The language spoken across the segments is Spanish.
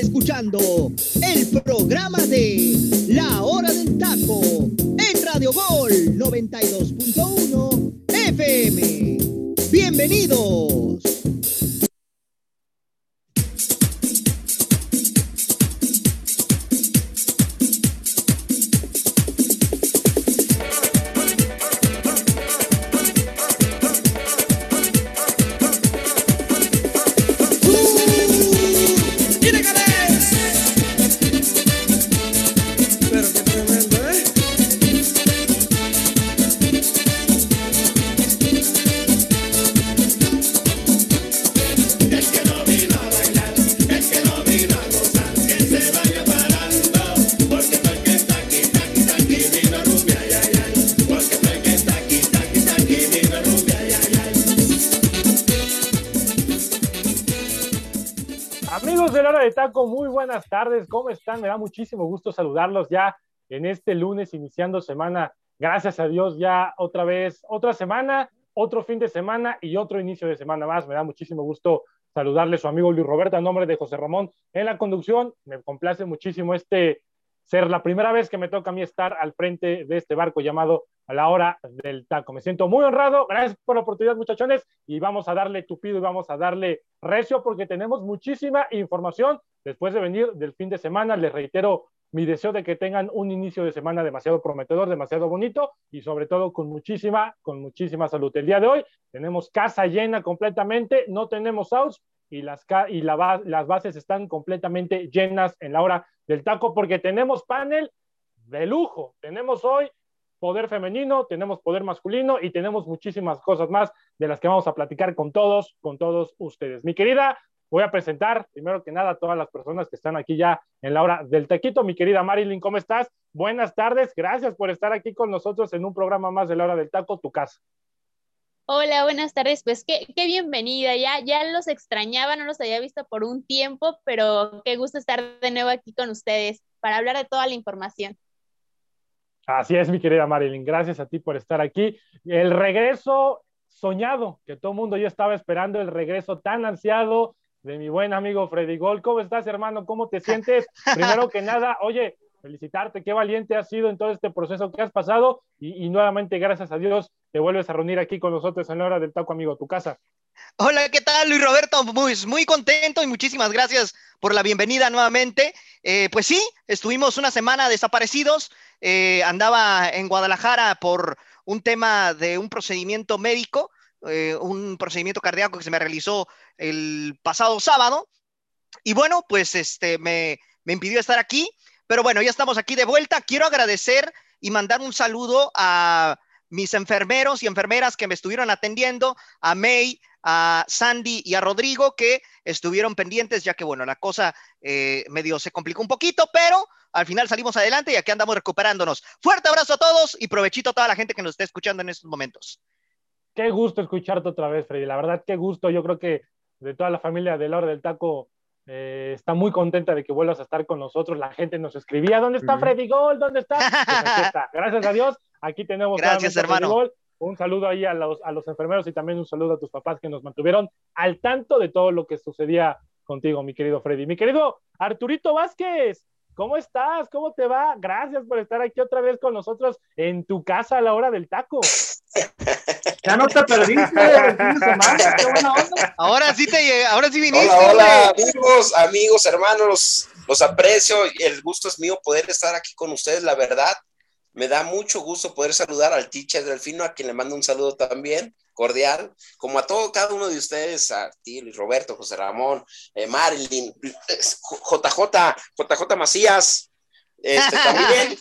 escuchando el programa de La Hora del Taco en Radio Gol 92.1 FM. Bienvenidos. muy buenas tardes, ¿cómo están? Me da muchísimo gusto saludarlos ya en este lunes iniciando semana. Gracias a Dios ya otra vez, otra semana, otro fin de semana y otro inicio de semana más. Me da muchísimo gusto saludarle a su amigo Luis Roberto a nombre de José Ramón en la conducción. Me complace muchísimo este ser la primera vez que me toca a mí estar al frente de este barco llamado a la hora del taco. Me siento muy honrado. Gracias por la oportunidad, muchachones. Y vamos a darle tupido y vamos a darle recio porque tenemos muchísima información. Después de venir del fin de semana, les reitero mi deseo de que tengan un inicio de semana demasiado prometedor, demasiado bonito y sobre todo con muchísima, con muchísima salud. El día de hoy tenemos casa llena completamente, no tenemos outs y las, y las bases están completamente llenas en la hora del taco porque tenemos panel de lujo. Tenemos hoy poder femenino, tenemos poder masculino y tenemos muchísimas cosas más de las que vamos a platicar con todos, con todos ustedes. Mi querida, voy a presentar primero que nada a todas las personas que están aquí ya en la hora del taquito. Mi querida Marilyn, ¿cómo estás? Buenas tardes, gracias por estar aquí con nosotros en un programa más de la hora del taco, tu casa. Hola, buenas tardes. Pues qué, qué, bienvenida. Ya, ya los extrañaba, no los había visto por un tiempo, pero qué gusto estar de nuevo aquí con ustedes para hablar de toda la información. Así es, mi querida Marilyn. Gracias a ti por estar aquí. El regreso soñado, que todo el mundo ya estaba esperando, el regreso tan ansiado de mi buen amigo Freddy Gol. ¿Cómo estás, hermano? ¿Cómo te sientes? Primero que nada, oye, felicitarte, qué valiente has sido en todo este proceso que has pasado y, nuevamente, gracias a Dios, te vuelves a reunir aquí con nosotros en la hora del taco, amigo, tu casa. Hola, ¿qué tal, Luis Roberto? Muy, muy contento y muchísimas gracias por la bienvenida nuevamente. Eh, pues sí, estuvimos una semana desaparecidos, eh, andaba en Guadalajara por un tema de un procedimiento médico, eh, un procedimiento cardíaco que se me realizó el pasado sábado. Y bueno, pues este me, me impidió estar aquí, pero bueno, ya estamos aquí de vuelta. Quiero agradecer y mandar un saludo a mis enfermeros y enfermeras que me estuvieron atendiendo, a May, a Sandy y a Rodrigo que estuvieron pendientes, ya que bueno, la cosa eh, medio se complicó un poquito, pero al final salimos adelante y aquí andamos recuperándonos. Fuerte abrazo a todos y provechito a toda la gente que nos está escuchando en estos momentos. Qué gusto escucharte otra vez, Freddy. La verdad, qué gusto. Yo creo que de toda la familia de la hora del taco eh, está muy contenta de que vuelvas a estar con nosotros. La gente nos escribía, ¿dónde está Freddy Gol? ¿Dónde está? Pues está. Gracias a Dios, aquí tenemos Gracias, hermano. Gol. Un saludo ahí a los, a los enfermeros y también un saludo a tus papás que nos mantuvieron al tanto de todo lo que sucedía contigo, mi querido Freddy. Mi querido Arturito Vázquez, ¿Cómo estás? ¿Cómo te va? Gracias por estar aquí otra vez con nosotros en tu casa a la hora del taco. Ya no te perdiste el fin de semana, qué buena onda. Ahora sí te ahora sí viniste. Hola, hola, amigos, amigos, hermanos, los aprecio, el gusto es mío poder estar aquí con ustedes, la verdad. Me da mucho gusto poder saludar al teacher Delfino, a quien le mando un saludo también cordial, como a todo cada uno de ustedes, a ti, Luis Roberto, José Ramón, eh, Marilyn, JJ, JJ Macías, este, también.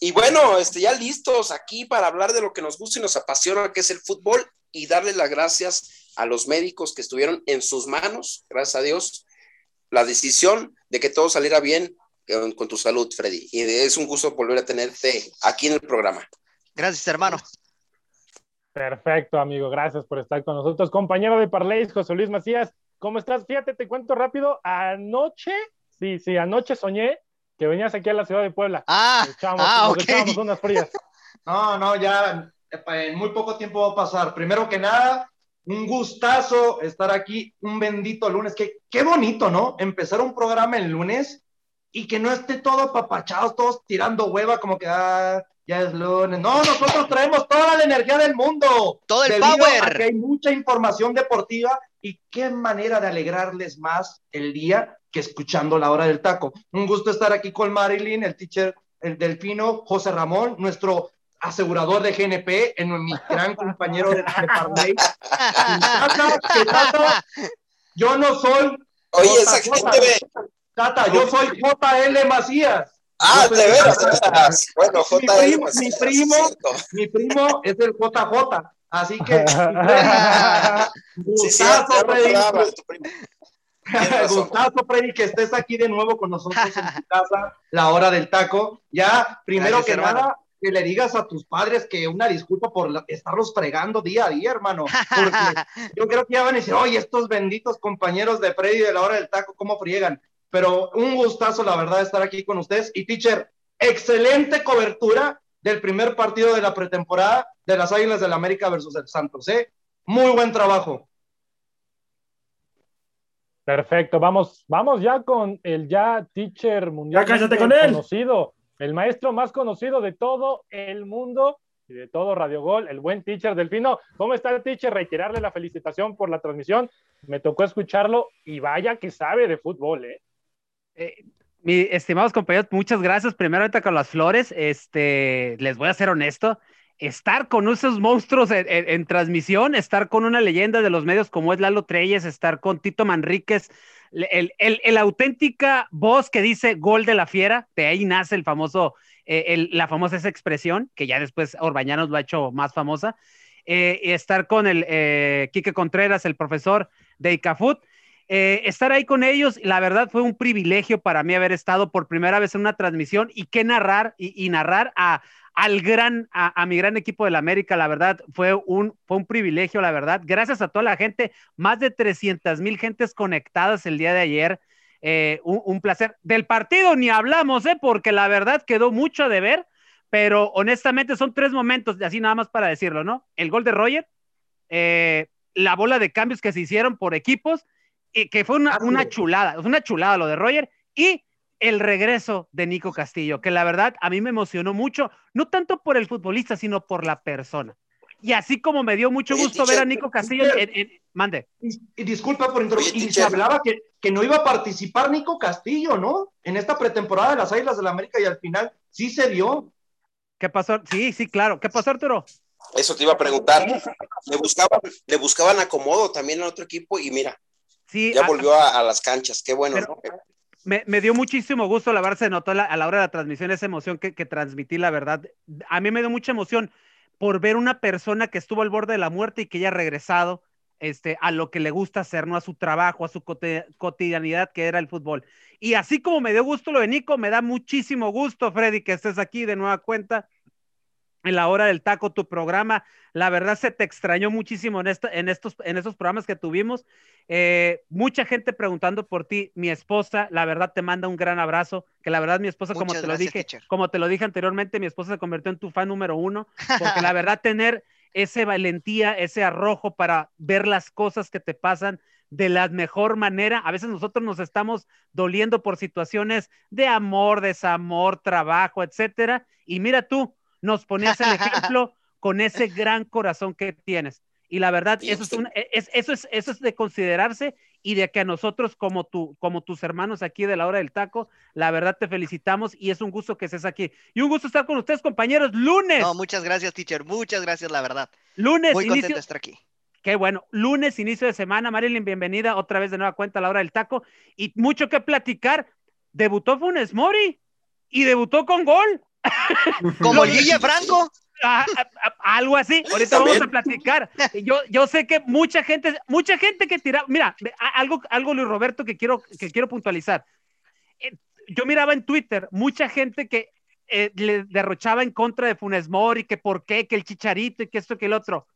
Y bueno, este, ya listos aquí para hablar de lo que nos gusta y nos apasiona, que es el fútbol, y darle las gracias a los médicos que estuvieron en sus manos, gracias a Dios, la decisión de que todo saliera bien con, tu salud, Freddy. Y es un gusto volver a tenerte aquí en el programa. Gracias, hermano. Perfecto, amigo. Gracias por estar con nosotros. Compañero de Parleis, José Luis Macías, ¿cómo estás? Fíjate, te cuento rápido. Anoche, sí, sí, anoche soñé que venías aquí a la ciudad de Puebla. Ah, ah nos unas frías. No, no, ya en muy poco tiempo va a pasar. Primero que nada, Un gustazo estar aquí un bendito lunes. Qué, qué bonito, ¿no? Empezar un programa el lunes y que no esté todo apapachados, todos tirando hueva, como que ah, ya es lunes. No, nosotros traemos toda la energía del mundo. Todo el power. a que hay mucha información deportiva y qué manera de alegrarles más el día que escuchando la hora del taco. Un gusto estar aquí con Marilyn, el teacher, el delfino, José Ramón, nuestro asegurador de GNP, en mi gran compañero de, de Parley. Yo no soy Oye, esa Jota. gente ve. Tata, yo soy JL Macías. Ah, Yo de veras. Bueno, Mi JL. primo- pues, mi primo. Mi primo es el JJ, así que gustazo, Freddy. Gustazo, Freddy, que estés aquí de nuevo con nosotros en tu casa, la hora del taco. Ya, primero Gracias, que hermano. nada, que le digas a tus padres que una disculpa por la- estarlos fregando día a día, hermano. Porque yo creo que ya van a decir, oye, estos benditos compañeros de Freddy de la hora del taco, ¿cómo friegan? Pero un gustazo, la verdad, estar aquí con ustedes. Y, teacher, excelente cobertura del primer partido de la pretemporada de las Águilas del América versus el Santos, ¿eh? Muy buen trabajo. Perfecto, vamos, vamos ya con el ya teacher mundial cállate con él. conocido, el maestro más conocido de todo el mundo y de todo Radio Gol, el buen teacher Delfino. ¿Cómo está el teacher? Reiterarle la felicitación por la transmisión. Me tocó escucharlo y vaya que sabe de fútbol, ¿eh? Eh, estimados compañeros, muchas gracias. Primero ahorita con las flores, este, les voy a ser honesto. Estar con esos monstruos en, transmisión, estar con una leyenda de los medios como es Lalo Treyes, estar con Tito Manríquez, el, el, el- auténtica voz que dice gol de la fiera, de ahí nace el famoso, eh, el- la famosa esa expresión, que ya después Orbañanos lo ha hecho más famosa. Eh, estar con el eh, Quique Contreras, el profesor de ICAFUT. Eh, estar ahí con ellos, la verdad fue un privilegio para mí haber estado por primera vez en una transmisión y que narrar y, narrar a, al gran, a, mi gran equipo del América, la verdad fue un, fue un privilegio, la verdad. Gracias a toda la gente, más de 300 mil gentes conectadas el día de ayer. Eh, un, un placer. Del partido ni hablamos, ¿eh? porque la verdad quedó mucho de ver, pero honestamente son tres momentos, así nada más para decirlo, ¿no? El gol de Roger, eh, la bola de cambios que se hicieron por equipos, y que fue una, Así una es. chulada, una chulada lo de Roger, y el regreso de Nico Castillo, que la verdad a mí me emocionó mucho, no tanto por el futbolista, sino por la persona. Y así como me dio mucho Oye, gusto ver a Nico Castillo en, en- en- mande. Y, y disculpa por interrumpir, y se hablaba que, que no iba a participar Nico Castillo, ¿no? En esta pretemporada de las Águilas del América y al final sí se dio. ¿Qué pasó? Sí, sí, claro. ¿Qué pasó, Arturo? Eso te iba a preguntar. Le buscaban, le buscaban acomodo también en otro equipo y mira, Sí, ya volvió a, a las canchas. Qué bueno, Pero- ¿no? me, me dio muchísimo gusto, la verdad, se notó la- a la hora de la transmisión esa emoción que, que transmití, la verdad. A mí me dio mucha emoción por ver una persona que estuvo al borde de la muerte y que ya ha regresado este, a lo que le gusta hacer, ¿no? A su trabajo, a su cotidianidad que era el fútbol. Y así como me dio gusto lo de Nico, me da muchísimo gusto, Freddy, que estés aquí de nueva cuenta en la hora del taco, tu programa. La verdad se te extrañó muchísimo en, esta, en, estos, en estos programas que tuvimos. Eh, mucha gente preguntando por ti. Mi esposa, la verdad, te manda un gran abrazo. Que la verdad, mi esposa, como te lo dije, teacher. como te lo dije anteriormente, mi esposa se convirtió en tu fan número uno. Porque la verdad, tener ese valentía, ese arrojo para ver las cosas que te pasan de la mejor manera. A veces nosotros nos estamos doliendo por situaciones de amor, desamor, trabajo, etcétera. Y mira tú, nos ponías el ejemplo con ese gran corazón que tienes. Y la verdad, eso es, una- es- eso, es, eso es de considerarse y de que a nosotros, como, tú, como tus hermanos aquí de la hora del taco, la verdad te felicitamos y es un gusto que estés aquí. Y un gusto estar con ustedes, compañeros. Lunes, No, muchas gracias, teacher. Muchas gracias, la verdad. lunes, Muy contento inicio, de estar aquí. Qué bueno. Lunes, inicio de semana. Marilyn, bienvenida otra vez de nueva cuenta a la hora del taco. Y mucho que platicar. Debutó Funes Mori y debutó con gol. Como el Guille Franco. Ah, ah, ah, algo así. Ahorita También. vamos a platicar. Yo, yo sé que mucha gente, mucha gente que tira. Mira, a- algo, algo Luis Roberto que quiero, que quiero puntualizar. Eh, Yo miraba en Twitter mucha gente que eh, le derrochaba en contra de Funes Mori, que por qué, que el chicharito y que esto, que el otro.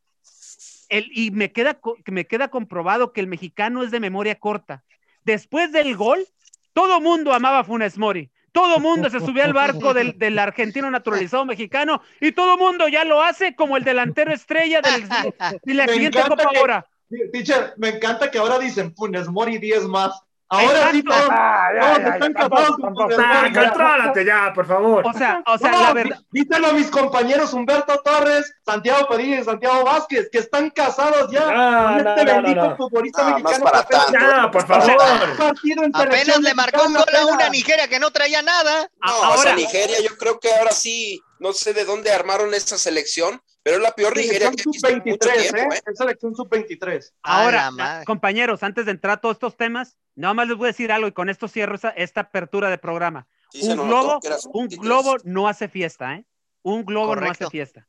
El- y me queda, me queda comprobado que el mexicano es de memoria corta. Después del gol, todo mundo amaba a Funes Mori. Todo mundo se subió al barco del, del argentino naturalizado mexicano y todo mundo ya lo hace como el delantero estrella del- de la Me siguiente Copa que- ahora. teacher, me encanta que ahora dicen Funes Mori 10 más. Ahora sí todos, ah, todos están casados con. Contrólate ya, por favor. O sea, o sea, la verdad. Díselo a mis compañeros Humberto Torres, Santiago Padilla y Santiago Vázquez, que están casados ya no, con este no, bendito no, futbolista No, no mexicano. para tanto. Ya, por favor. partido en Apenas selección le marcó un gol a una. Nigeria que no traía nada. No, Ahora- o sea, Nigeria, yo creo que ahora sí, no sé de dónde armaron esta selección, pero es la peor Nigeria que he visto en mucho sub-23, tiempo, ¿eh? ¿eh? Es selección sub-23. A Ahora, la compañeros, antes de entrar a todos estos temas, nada más les voy a decir algo y con esto cierro esa- esta apertura de programa. Sí un globo, un sub-23. globo no hace fiesta, ¿eh? Un globo no Correcto. hace fiesta.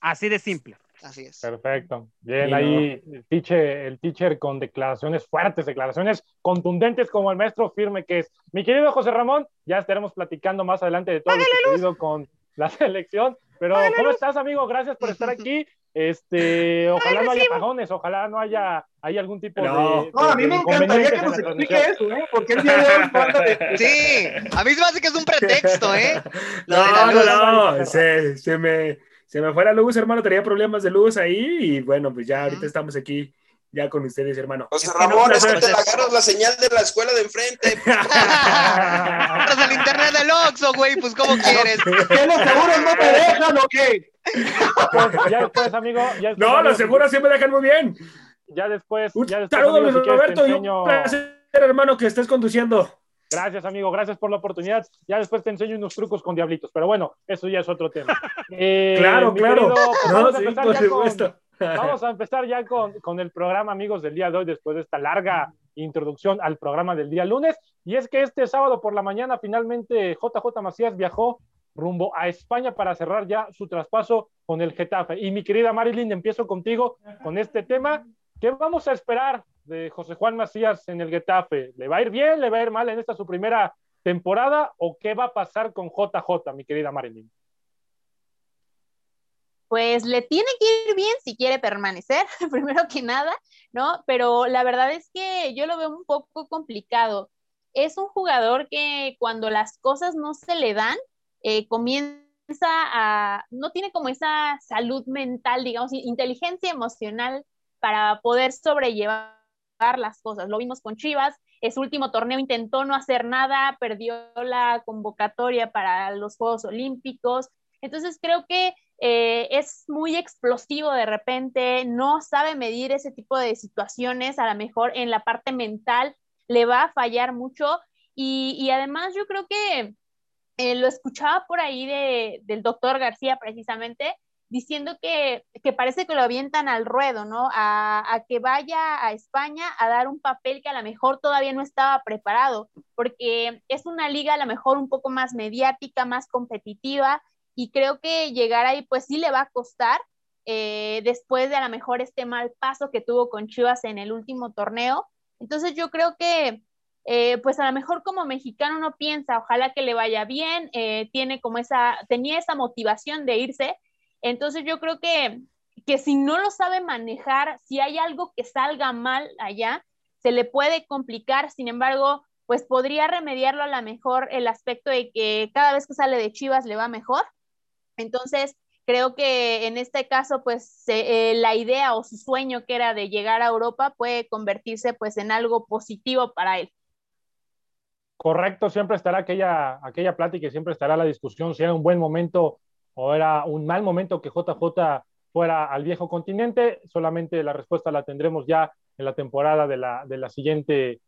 Así de simple. Así es. Perfecto. Bien, Sí, ahí el teacher, el teacher con declaraciones fuertes, declaraciones contundentes como el maestro firme que es. Mi querido José Ramón, ya estaremos platicando más adelante de todo lo que sucedido con la selección. Pero, ¿cómo estás, amigo? Gracias por estar aquí. Este, ojalá no haya pagones, ojalá no haya, haya algún tipo No. de, No, a mí me encantaría que nos explique eso, ¿eh? Porque el día de hoy no de... Sí, a mí se me hace que es un pretexto, ¿eh? No, luz. no, no, se, se me, se me fue la luz, hermano, tenía problemas de luz ahí y bueno, pues ya ahorita estamos aquí ya con ustedes, hermano. José Ramón, es que pues, te la agarras la señal de la escuela de enfrente. Entras al internet del Oxxo, güey, pues ¿cómo quieres? ¿Qué los seguros no te dejan o qué? Ya después, amigo. Ya después, No, amigo, los seguros sí me dejan muy bien. Ya después, Un ya después, saludo, amigo, Luis si quieres, te Roberto, y un placer, hermano, que estés conduciendo. Gracias, amigo. Gracias por la oportunidad. Ya después te enseño unos trucos con diablitos. Pero bueno, eso ya es otro tema. Eh, Claro, claro. querido, pues No, vamos, a sí, empezar por ya con, supuesto. Vamos a empezar ya con, con el programa, amigos, del día de hoy, después de esta larga introducción al programa del día lunes. Y es que este sábado por la mañana, finalmente, JJ Macías viajó rumbo a España para cerrar ya su traspaso con el Getafe. Y mi querida Marilyn, empiezo contigo con este tema. ¿Qué vamos a esperar de José Juan Macías en el Getafe? ¿Le va a ir bien? ¿Le va a ir mal en esta su primera temporada? ¿O qué va a pasar con JJ, mi querida Marilyn? Pues le tiene que ir bien si quiere permanecer, primero que nada, ¿no? Pero la verdad es que yo lo veo un poco complicado. Es un jugador que cuando las cosas no se le dan, eh, comienza a, no tiene como esa salud mental, digamos, inteligencia emocional para poder sobrellevar las cosas. Lo vimos con Chivas, ese último torneo intentó no hacer nada, perdió la convocatoria para los Juegos Olímpicos. Entonces creo que eh, es muy explosivo de repente, no sabe medir ese tipo de situaciones, a lo mejor en la parte mental le va a fallar mucho y, y además yo creo que eh, lo escuchaba por ahí de, del doctor García precisamente, diciendo que, que, parece que lo avientan al ruedo, ¿no? A, a, que vaya a España a dar un papel que a lo mejor todavía no estaba preparado, porque es una liga a lo mejor un poco más mediática, más competitiva, y creo que llegar ahí pues sí le va a costar, eh, después de a lo mejor este mal paso que tuvo con Chivas en el último torneo. Entonces yo creo que eh, pues a lo mejor como mexicano no piensa, ojalá que le vaya bien, eh, tiene como esa, tenía esa motivación de irse, entonces yo creo que, que si no lo sabe manejar, si hay algo que salga mal allá, se le puede complicar, sin embargo, pues podría remediarlo a lo mejor el aspecto de que cada vez que sale de Chivas le va mejor. Entonces, creo que en este caso, pues eh, la idea o su sueño que era de llegar a Europa puede convertirse pues en algo positivo para él. Correcto, siempre estará aquella, aquella plática y siempre estará la discusión si era un buen momento o era un mal momento que JJ fuera al viejo continente. Solamente la respuesta la tendremos ya en la temporada de la, de la siguiente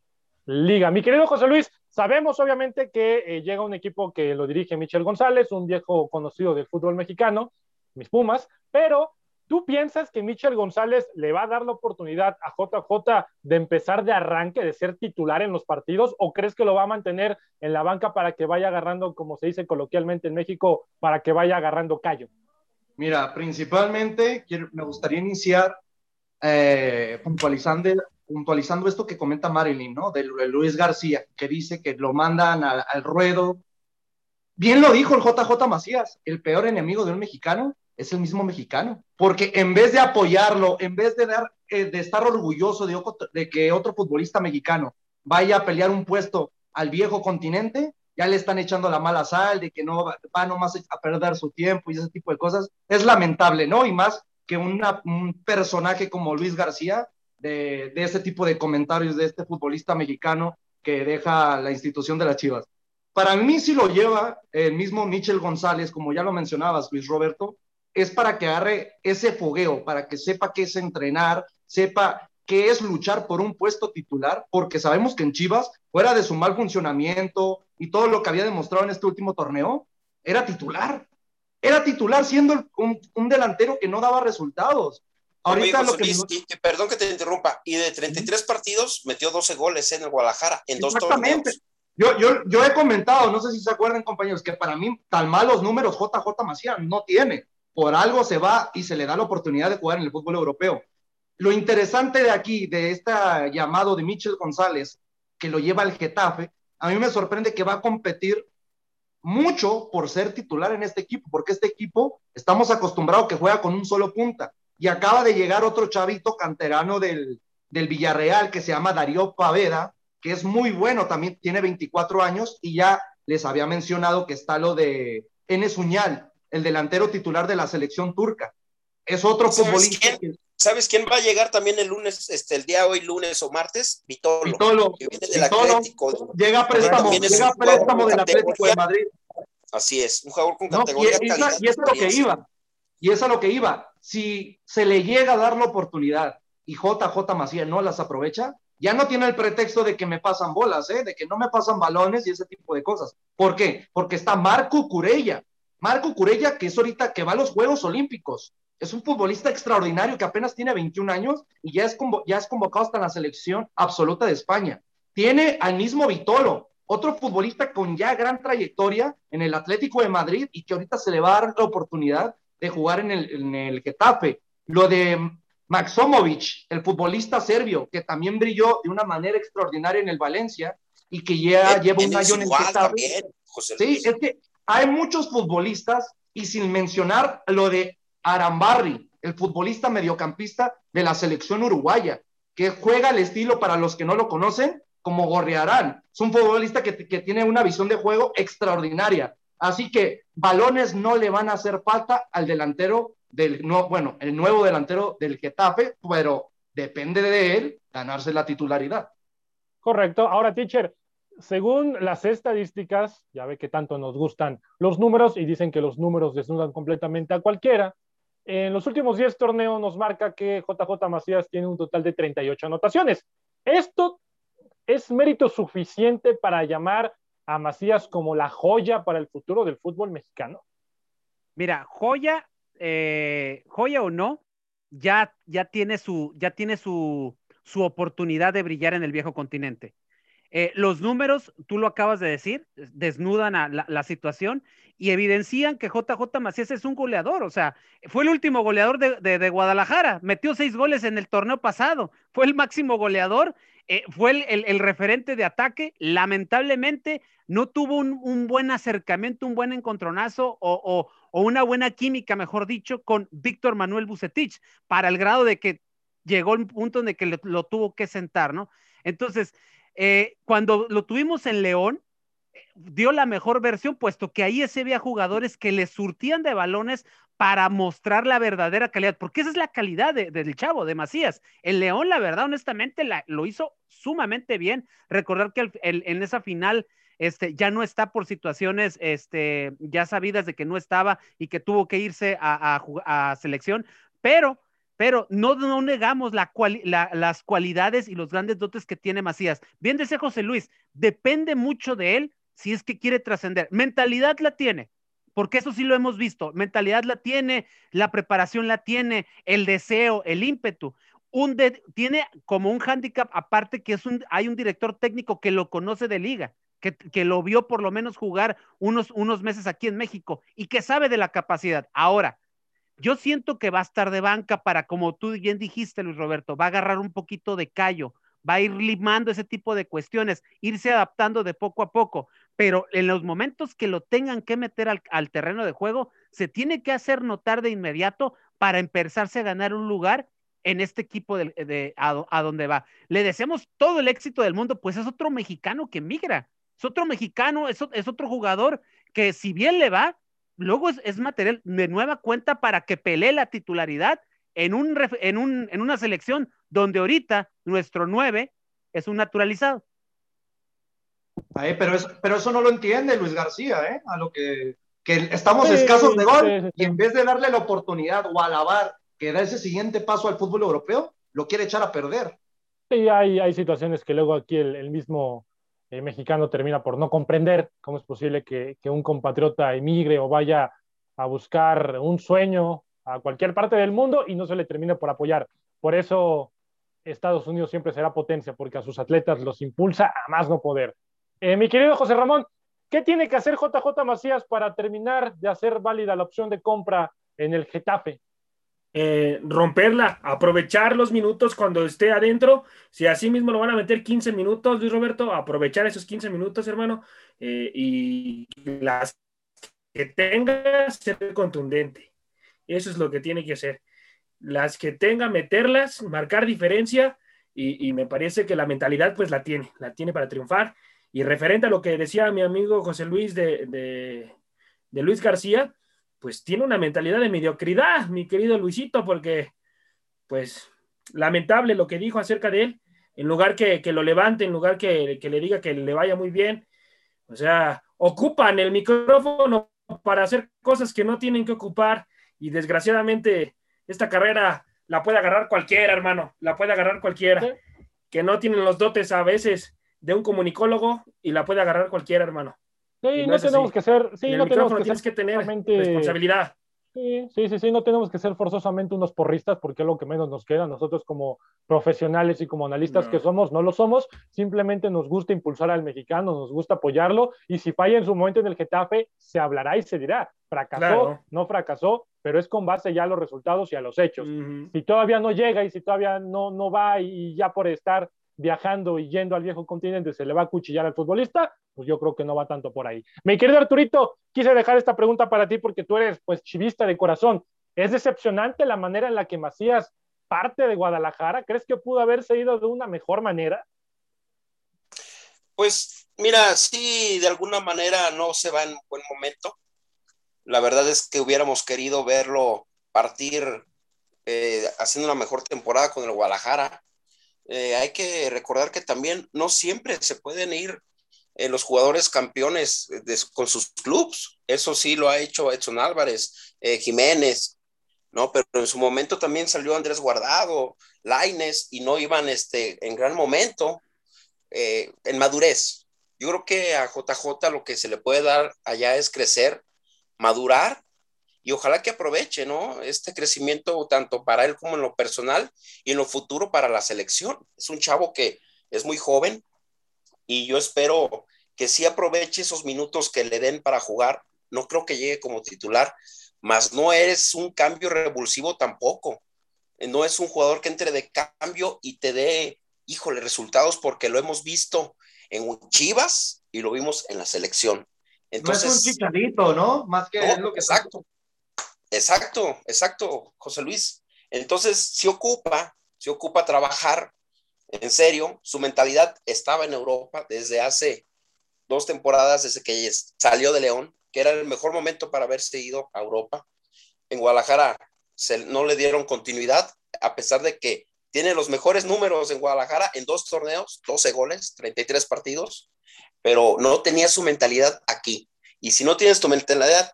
liga. Mi querido José Luis, sabemos obviamente que eh, llega un equipo que lo dirige Michel González, un viejo conocido del fútbol mexicano, mis Pumas, pero ¿tú piensas que Michel González le va a dar la oportunidad a JJ de empezar de arranque, de ser titular en los partidos, o crees que lo va a mantener en la banca para que vaya agarrando, como se dice coloquialmente en México, para que vaya agarrando callo? Mira, principalmente me gustaría iniciar eh, puntualizando, puntualizando esto que comenta Marilyn, ¿no? De, Luis García, que dice que lo mandan al, al ruedo. Bien lo dijo el JJ Macías, el peor enemigo de un mexicano es el mismo mexicano, porque en vez de apoyarlo, en vez de, dar, eh, de estar orgulloso de, de, que otro futbolista mexicano vaya a pelear un puesto al viejo continente, ya le están echando la mala sal de que no va nomás a perder su tiempo y ese tipo de cosas. Es lamentable, ¿no? Y más que una, un personaje como Luis García de, ese tipo de comentarios de este futbolista mexicano que deja la institución de las Chivas. Para mí sí lo lleva el mismo Michel González, como ya lo mencionabas, Luis Roberto, es para que agarre ese fogueo, para que sepa qué es entrenar, sepa qué es luchar por un puesto titular, porque sabemos que en Chivas, fuera de su mal funcionamiento y todo lo que había demostrado en este último torneo, era titular. Era titular siendo un, delantero que no daba resultados. Ahorita lo que perdón que te interrumpa, y de 33 partidos metió 12 goles en el Guadalajara en dos torneos. Yo, yo, yo he comentado, no sé si se acuerdan compañeros, que para mí tan malos números JJ Macías no tiene. Por algo se va y se le da la oportunidad de jugar en el fútbol europeo. Lo interesante de aquí, de este llamado de Michel González, que lo lleva al Getafe, a mí me sorprende que va a competir mucho por ser titular en este equipo, porque este equipo estamos acostumbrados que juega con un solo punta. Y acaba de llegar otro chavito canterano del, del Villarreal que se llama Darío Paveda, que es muy bueno, también tiene 24 años y ya les había mencionado que está lo de Enes Uñal, el delantero titular de la selección turca. Es otro futbolista. ¿Sabes quién va a llegar también el lunes, este, el día hoy, lunes o martes? Vitolo. Vitolo. Que viene del Atlético. Llega préstamo, llega préstamo del Atlético de Madrid. Así es, un jugador con categoría y, y eso es lo que iba. Y eso es lo que iba. Si se le llega a dar la oportunidad y JJ Macías no las aprovecha, ya no tiene el pretexto de que me pasan bolas, ¿eh? de que no me pasan balones y ese tipo de cosas. ¿Por qué? Porque está Marco Curella. Marco Curella, que es ahorita que va a los Juegos Olímpicos. Es un futbolista extraordinario que apenas tiene 21 años y ya es, ya es convocado hasta la selección absoluta de España. Tiene al mismo Vitolo, otro futbolista con ya gran trayectoria en el Atlético de Madrid y que ahorita se le va a dar la oportunidad de jugar en el, en el Getafe. Lo de Maxomovic, el futbolista serbio, que también brilló de una manera extraordinaria en el Valencia y que ya lleva un año en el También, sí, es que hay muchos futbolistas y sin mencionar lo de Arambarri, el futbolista mediocampista de la selección uruguaya, que juega el estilo para los que no lo conocen como Gorriarán. Es un futbolista que, que tiene una visión de juego extraordinaria. Así que balones no le van a hacer falta al delantero del, no, bueno, el nuevo delantero del Getafe, pero depende de él ganarse la titularidad. Correcto. Ahora, teacher, según las estadísticas, ya ve que tanto nos gustan los números y dicen que los números desnudan completamente a cualquiera. En los últimos 10 torneos nos marca que JJ Macías tiene un total de 38 anotaciones. Esto es mérito suficiente para llamar a Macías como la joya para el futuro del fútbol mexicano. Mira, joya eh, joya o no, ya, ya tiene, su, ya tiene su, su oportunidad de brillar en el viejo continente. Eh, los números, tú lo acabas de decir, desnudan la, situación y evidencian que JJ Macías es un goleador. O sea, fue el último goleador de, Guadalajara, metió seis goles en el torneo pasado, fue el máximo goleador, eh, fue el, referente de ataque. Lamentablemente, no tuvo un, buen acercamiento, un buen encontronazo o, o una buena química, mejor dicho, con Víctor Manuel Bucetich, para el grado de que llegó un punto en el que lo, tuvo que sentar, ¿no? Entonces, eh, cuando lo tuvimos en León, dio la mejor versión, puesto que ahí se veía jugadores que le surtían de balones para mostrar la verdadera calidad, porque esa es la calidad del chavo, de Macías. El León, la verdad, honestamente, lo hizo sumamente bien. Recordar que en esa final este, ya no está por situaciones este, ya sabidas de que no estaba y que tuvo que irse a, selección, pero, pero no, negamos la las cualidades y los grandes dotes que tiene Macías. Bien decía José Luis, depende mucho de él si es que quiere trascender. Mentalidad la tiene, porque eso sí lo hemos visto. Mentalidad la tiene, la preparación la tiene, el deseo, el ímpetu. Un tiene como un hándicap aparte que es un, hay un director técnico que lo conoce de liga que, lo vio por lo menos jugar unos, unos meses aquí en México y que sabe de la capacidad. Ahora, yo siento que va a estar de banca para, como tú bien dijiste, Luis Roberto, va a agarrar un poquito de callo, va a ir limando ese tipo de cuestiones, irse adaptando de poco a poco, pero en los momentos que lo tengan que meter al, terreno de juego, se tiene que hacer notar de inmediato para empezarse a ganar un lugar en este equipo de, a, donde va. Le deseamos todo el éxito del mundo, pues es otro mexicano que migra es otro mexicano, es, es otro jugador que si bien le va, luego es, material de nueva cuenta para que pelee la titularidad en, un, en, un, en una selección donde ahorita nuestro 9 es un naturalizado. Pero, eso, pero eso no lo entiende Luis García, ¿eh? A lo que, que estamos escasos de gol y en vez de darle la oportunidad o alabar que da ese siguiente paso al fútbol europeo, lo quiere echar a perder. Sí, hay, hay situaciones que luego aquí el, mismo eh, mexicano termina por no comprender cómo es posible que, que un compatriota emigre o vaya a buscar un sueño a cualquier parte del mundo y no se le termine por apoyar. Por eso Estados Unidos siempre será potencia, porque a sus atletas los impulsa a más no poder. Eh, mi querido José Ramón, ¿qué tiene que hacer JJ Macías para terminar de hacer válida la opción de compra en el Getafe? Eh, romperla, aprovechar los minutos cuando esté adentro. Si así mismo lo van a meter 15 minutos, Luis Roberto, aprovechar esos 15 minutos, hermano, eh, y las que tenga ser contundente. Eso es lo que tiene que hacer las que tenga, meterlas, marcar diferencia y, me parece que la mentalidad pues la tiene, la tiene para triunfar. Y referente a lo que decía mi amigo José Luis de, de, Luis García, pues tiene una mentalidad de mediocridad, mi querido Luisito, porque pues lamentable lo que dijo acerca de él, en lugar que, que lo levante, en lugar que, que, le diga que le vaya muy bien, o sea, ocupan el micrófono para hacer cosas que no tienen que ocupar y desgraciadamente esta carrera la puede agarrar cualquiera, hermano, la puede agarrar cualquiera, que no tienen los dotes a veces de un comunicólogo y la puede agarrar cualquiera, hermano. Sí, no, tenemos que ser, sí, no tenemos que tienes que tener responsabilidad. Sí, sí, sí, sí, no tenemos que ser forzosamente unos porristas porque es lo que menos nos queda. Nosotros como profesionales y como analistas que somos, no lo somos, simplemente nos gusta impulsar al mexicano, nos gusta apoyarlo y si falla en su momento en el Getafe, se hablará y se dirá, fracasó, no fracasó, pero es con base ya a los resultados y a los hechos. Si todavía no llega y si todavía no, no va y ya por estar viajando y yendo al viejo continente se le va a cuchillar al futbolista, pues yo creo que no va tanto por ahí. Mi querido Arturito, quise dejar esta pregunta para ti porque tú eres pues chivista de corazón. ¿Es decepcionante la manera en la que Macías parte de Guadalajara? ¿Crees que pudo haberse ido de una mejor manera? Pues mira, sí, de alguna manera no se va en buen momento. La verdad es que hubiéramos querido verlo partir eh, haciendo una mejor temporada con el Guadalajara eh, hay que recordar que también no siempre se pueden ir eh, los jugadores campeones con sus clubes. Eso sí lo ha hecho Edson Álvarez, eh, Jiménez, ¿no? Pero en su momento también salió Andrés Guardado, Laines, y no iban este, en gran momento, en madurez. Yo creo que a JJ lo que se le puede dar allá es crecer, madurar y ojalá que aproveche, ¿no? Este crecimiento tanto para él como en lo personal y en lo futuro para la selección. Es un chavo que es muy joven y yo espero que sí aproveche esos minutos que le den para jugar. No creo que llegue como titular, mas no eres un cambio revulsivo tampoco. No es un jugador que entre de cambio y te dé, híjole, resultados porque lo hemos visto en Chivas y lo vimos en la selección. Entonces, no es un chicharito, ¿no? Más que lo que exacto. Exacto, exacto, José Luis. Entonces, se ocupa, se ocupa trabajar en serio. Su mentalidad estaba en Europa desde hace dos temporadas, desde que salió de León, que era el mejor momento para haberse ido a Europa. En Guadalajara no le dieron continuidad, a pesar de que tiene los mejores números en Guadalajara en dos torneos, 12 goles, 33 partidos, pero no tenía su mentalidad aquí. Y si no tienes tu mentalidad,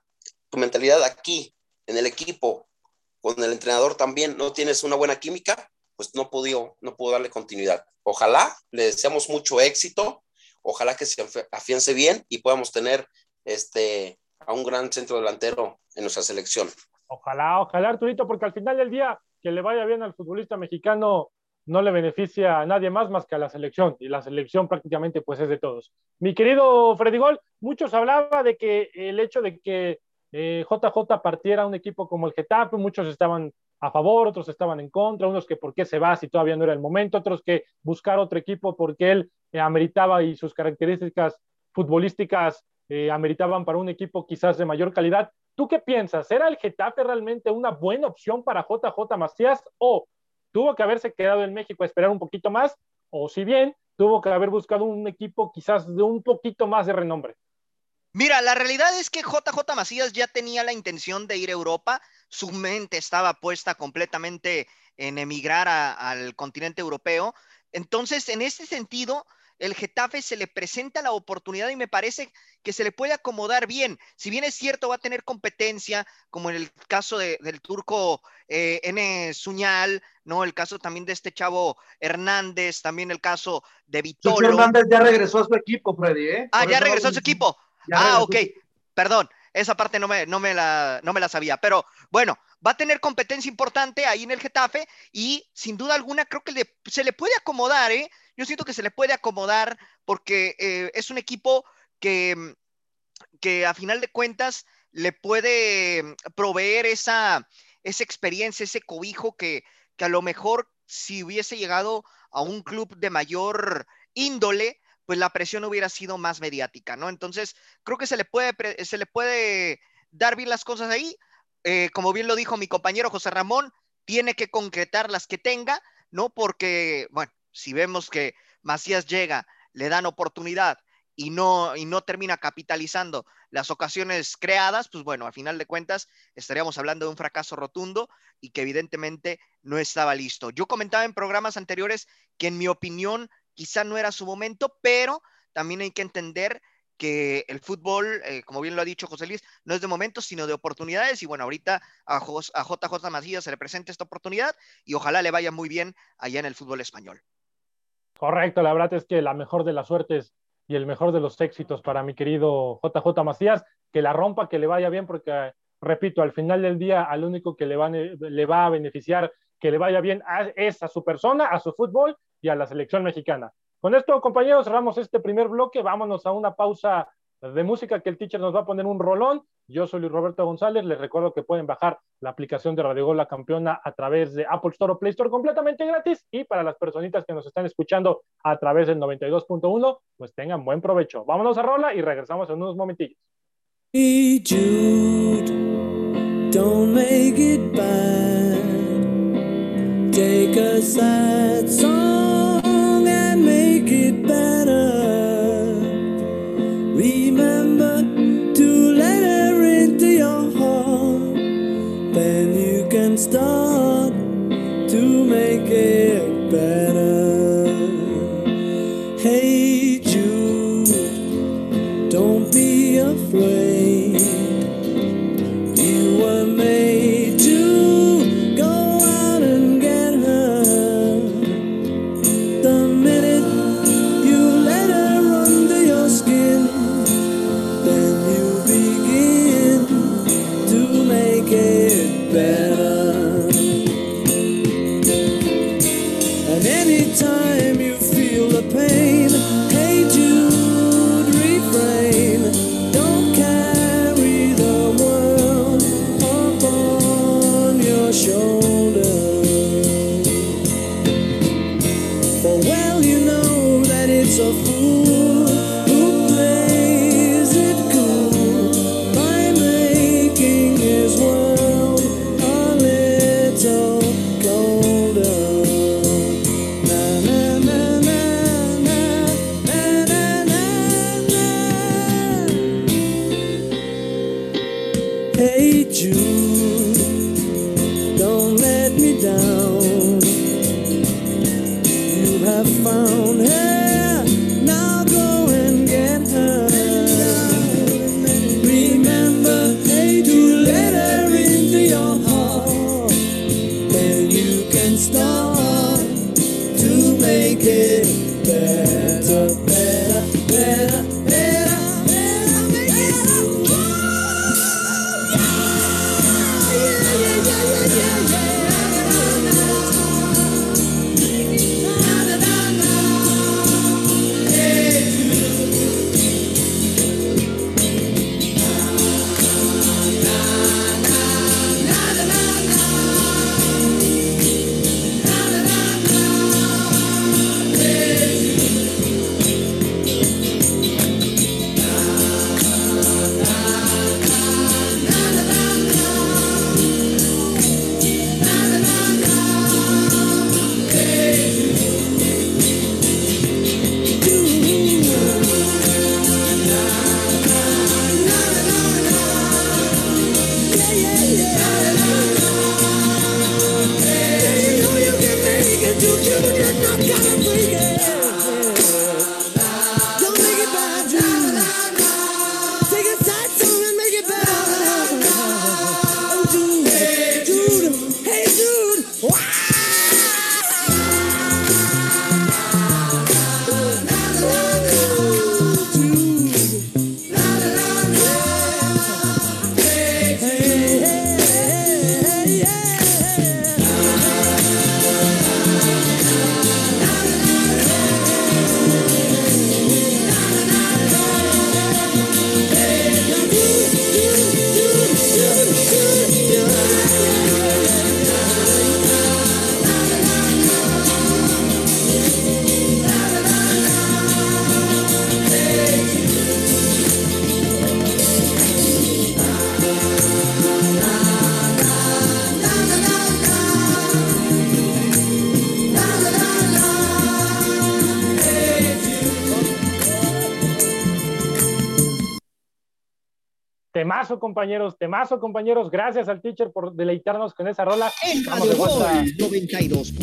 tu mentalidad aquí en el equipo, con el entrenador también no tienes una buena química, pues no pudo, no pudo darle continuidad. Ojalá, le deseamos mucho éxito, ojalá que se afiance bien y podamos tener este, a un gran centro delantero en nuestra selección. Ojalá, ojalá, Arturito, porque al final del día que le vaya bien al futbolista mexicano no le beneficia a nadie más más que a la selección, y la selección prácticamente pues es de todos. Mi querido Freddy Gol, muchos hablaba de que el hecho de que JJ eh, partiera un equipo como el Getafe, muchos estaban a favor, otros estaban en contra, unos que por qué se va si todavía no era el momento, otros que buscar otro equipo porque él eh, ameritaba y sus características futbolísticas eh, ameritaban para un equipo quizás de mayor calidad. ¿Tú qué piensas? ¿Era el Getafe realmente una buena opción para JJ Macías o tuvo que haberse quedado en México a esperar un poquito más? O si bien tuvo que haber buscado un equipo quizás de un poquito más de renombre. Mira, la realidad es que JJ Macías ya tenía la intención de ir a Europa, su mente estaba puesta completamente en emigrar al continente europeo. Entonces, en ese sentido, el Getafe se le presenta la oportunidad y me parece que se le puede acomodar bien. Si bien es cierto, va a tener competencia, como en el caso del turco eh, N. Suñal, ¿no? El caso también de este chavo Hernández, también el caso de Vitolo. Hernández ya regresó a su equipo, Freddy, ¿eh? Ah, ya regresó a su equipo. Ah, ok. Perdón, esa parte no me, no, me la, no me la sabía. Pero bueno, va a tener competencia importante ahí en el Getafe y sin duda alguna creo que se le puede acomodar, ¿eh? Yo siento que se le puede acomodar porque eh, es un equipo que, que a final de cuentas le puede proveer esa, esa experiencia, ese cobijo que, que a lo mejor si hubiese llegado a un club de mayor índole, pues la presión hubiera sido más mediática, ¿no? Entonces, creo que se le puede, se le puede dar bien las cosas ahí. Eh, como bien lo dijo mi compañero José Ramón, tiene que concretar las que tenga, ¿no? Porque, bueno, si vemos que Macías llega, le dan oportunidad y no, y no termina capitalizando las ocasiones creadas, pues bueno, a final de cuentas estaríamos hablando de un fracaso rotundo y que evidentemente no estaba listo. Yo comentaba en programas anteriores que en mi opinión quizá no era su momento, pero también hay que entender que el fútbol, eh, como bien lo ha dicho José Luis, no es de momentos, sino de oportunidades. Y bueno, ahorita a, a JJ Macías se le presenta esta oportunidad y ojalá le vaya muy bien allá en el fútbol español. Correcto, la verdad es que la mejor de las suertes y el mejor de los éxitos para mi querido JJ Macías, que la rompa, que le vaya bien, porque, repito, al final del día, al único que le va, le va a beneficiar que le vaya bien es a su persona, a su fútbol a la selección mexicana. Con esto, compañeros, cerramos este primer bloque. Vámonos a una pausa de música que el teacher nos va a poner un rolón. Yo soy Luis Roberto González. Les recuerdo que pueden bajar la aplicación de Radio Gol La Campeona a través de Apple Store o Play Store completamente gratis. Y para las personitas que nos están escuchando a través del 92.1, pues tengan buen provecho. Vámonos a Rola y regresamos en unos momentillos. don't make it bad. Take a sad song blame. Temazo, compañeros, temazo, compañeros. Gracias al teacher por deleitarnos con esa rola. Estamos de vuelta. Gol 92.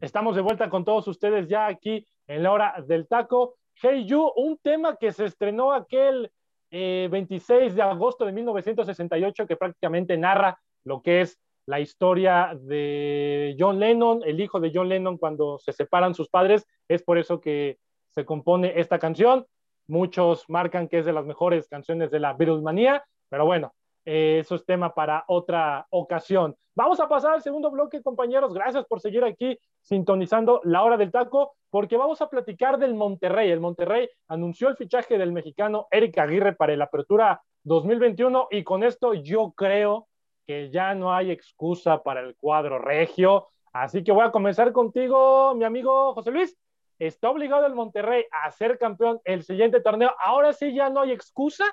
Estamos de vuelta con todos ustedes ya aquí en la hora del taco. Hey You, un tema que se estrenó aquel eh, 26 de agosto de 1968 que prácticamente narra lo que es la historia de John Lennon, el hijo de John Lennon cuando se separan sus padres. Es por eso que se compone esta canción. Muchos marcan que es de las mejores canciones de la Beatlemanía, pero bueno, eh, eso es tema para otra ocasión. Vamos a pasar al segundo bloque, compañeros. Gracias por seguir aquí sintonizando la hora del taco, porque vamos a platicar del Monterrey. El Monterrey anunció el fichaje del mexicano Eric Aguirre para la apertura 2021 y con esto yo creo que ya no hay excusa para el cuadro regio. Así que voy a comenzar contigo, mi amigo José Luis. Está obligado el Monterrey a ser campeón el siguiente torneo. Ahora sí ya no hay excusa.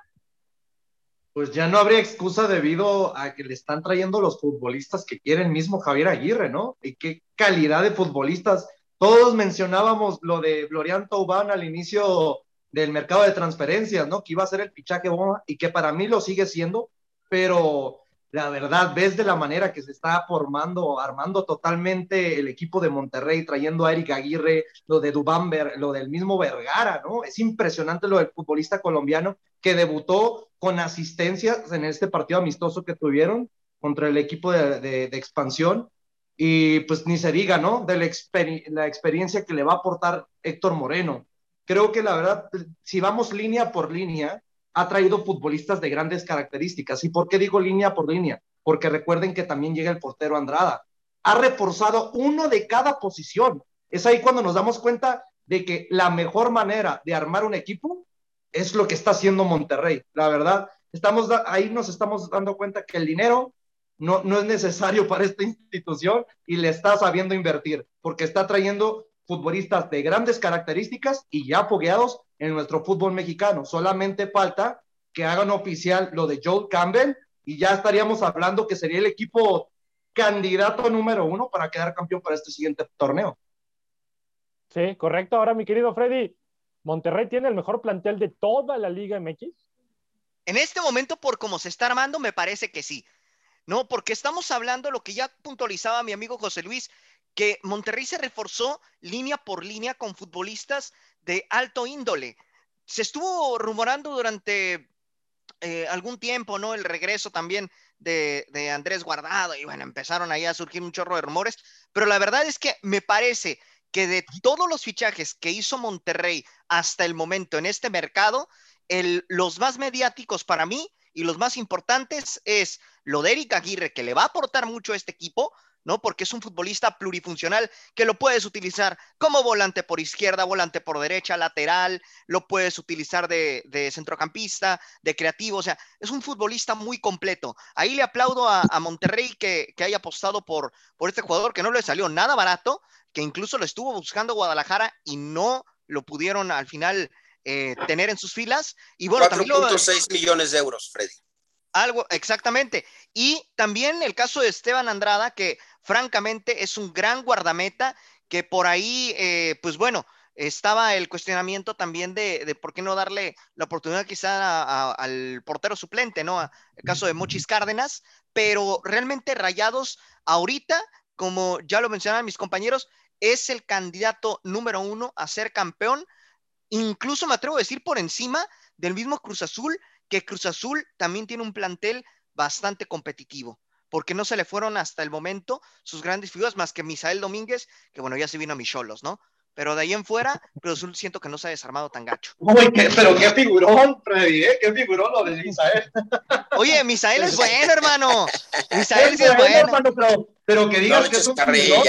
Pues ya no habría excusa debido a que le están trayendo los futbolistas que quiere el mismo Javier Aguirre, ¿no? Y qué calidad de futbolistas. Todos mencionábamos lo de Florian Taubán al inicio del mercado de transferencias, ¿no? Que iba a ser el fichaje bomba y que para mí lo sigue siendo, pero la verdad, ves de la manera que se está formando, armando totalmente el equipo de Monterrey, trayendo a Eric Aguirre, lo de Dubán, lo del mismo Vergara, ¿no? Es impresionante lo del futbolista colombiano que debutó con asistencias en este partido amistoso que tuvieron contra el equipo de, expansión. Y pues ni se diga, ¿no? De la experiencia que le va a aportar Héctor Moreno. Creo que la verdad, si vamos línea por línea, ha traído futbolistas de grandes características. ¿Y por qué digo línea por línea? Porque recuerden que también llega el portero Andrada. Ha reforzado uno de cada posición. Es ahí cuando nos damos cuenta de que la mejor manera de armar un equipo es lo que está haciendo Monterrey. La verdad, estamos ahí nos estamos dando cuenta que el dinero no, no es necesario para esta institución y le está sabiendo invertir, porque está trayendo futbolistas de grandes características y ya fogueados en nuestro fútbol mexicano. Solamente falta que hagan oficial lo de Joel Campbell y ya estaríamos hablando que sería el equipo candidato número uno para quedar campeón para este siguiente torneo. Sí, correcto. Ahora, mi querido Freddy, ¿Monterrey tiene el mejor plantel de toda la Liga MX? En este momento, por cómo se está armando, me parece que sí. No, porque estamos hablando lo que ya puntualizaba mi amigo José Luis, que Monterrey se reforzó línea por línea con futbolistas de alto índole. Se estuvo rumorando durante eh, algún tiempo, ¿no? El regreso también de, de, Andrés Guardado y bueno, empezaron ahí a surgir un chorro de rumores, pero la verdad es que me parece que de todos los fichajes que hizo Monterrey hasta el momento en este mercado, el, los más mediáticos para mí y los más importantes es lo de Eric Aguirre, que le va a aportar mucho a este equipo, ¿no? Porque es un futbolista plurifuncional que lo puedes utilizar como volante por izquierda, volante por derecha, lateral, lo puedes utilizar de, de centrocampista, de creativo, o sea, es un futbolista muy completo. Ahí le aplaudo a, Monterrey que, que, haya apostado por, por este jugador que no le salió nada barato, que incluso lo estuvo buscando Guadalajara y no lo pudieron al final eh, tener en sus filas. Y bueno, 4.6 millones de euros, Freddy. Algo, exactamente. Y también el caso de Esteban Andrada, que francamente es un gran guardameta, que por ahí, eh, pues bueno, estaba el cuestionamiento también de, de, por qué no darle la oportunidad quizá al portero suplente, ¿no? A, el caso de Mochis Cárdenas, pero realmente Rayados ahorita, como ya lo mencionaban mis compañeros, es el candidato número uno a ser campeón, incluso me atrevo a decir por encima del mismo Cruz Azul, que Cruz Azul también tiene un plantel bastante competitivo. porque no se le fueron hasta el momento sus grandes figuras, más que Misael Domínguez, que bueno, ya se vino a mis cholos, ¿no? Pero de ahí en fuera, pero siento que no se ha desarmado tan gacho. Uy, pero qué figurón, Freddy, ¿eh? Qué figurón lo de Misael. Oye, Misael es bueno, hermano. Misael sí es bueno. Hermano, pero, pero, que digas que es un figurón,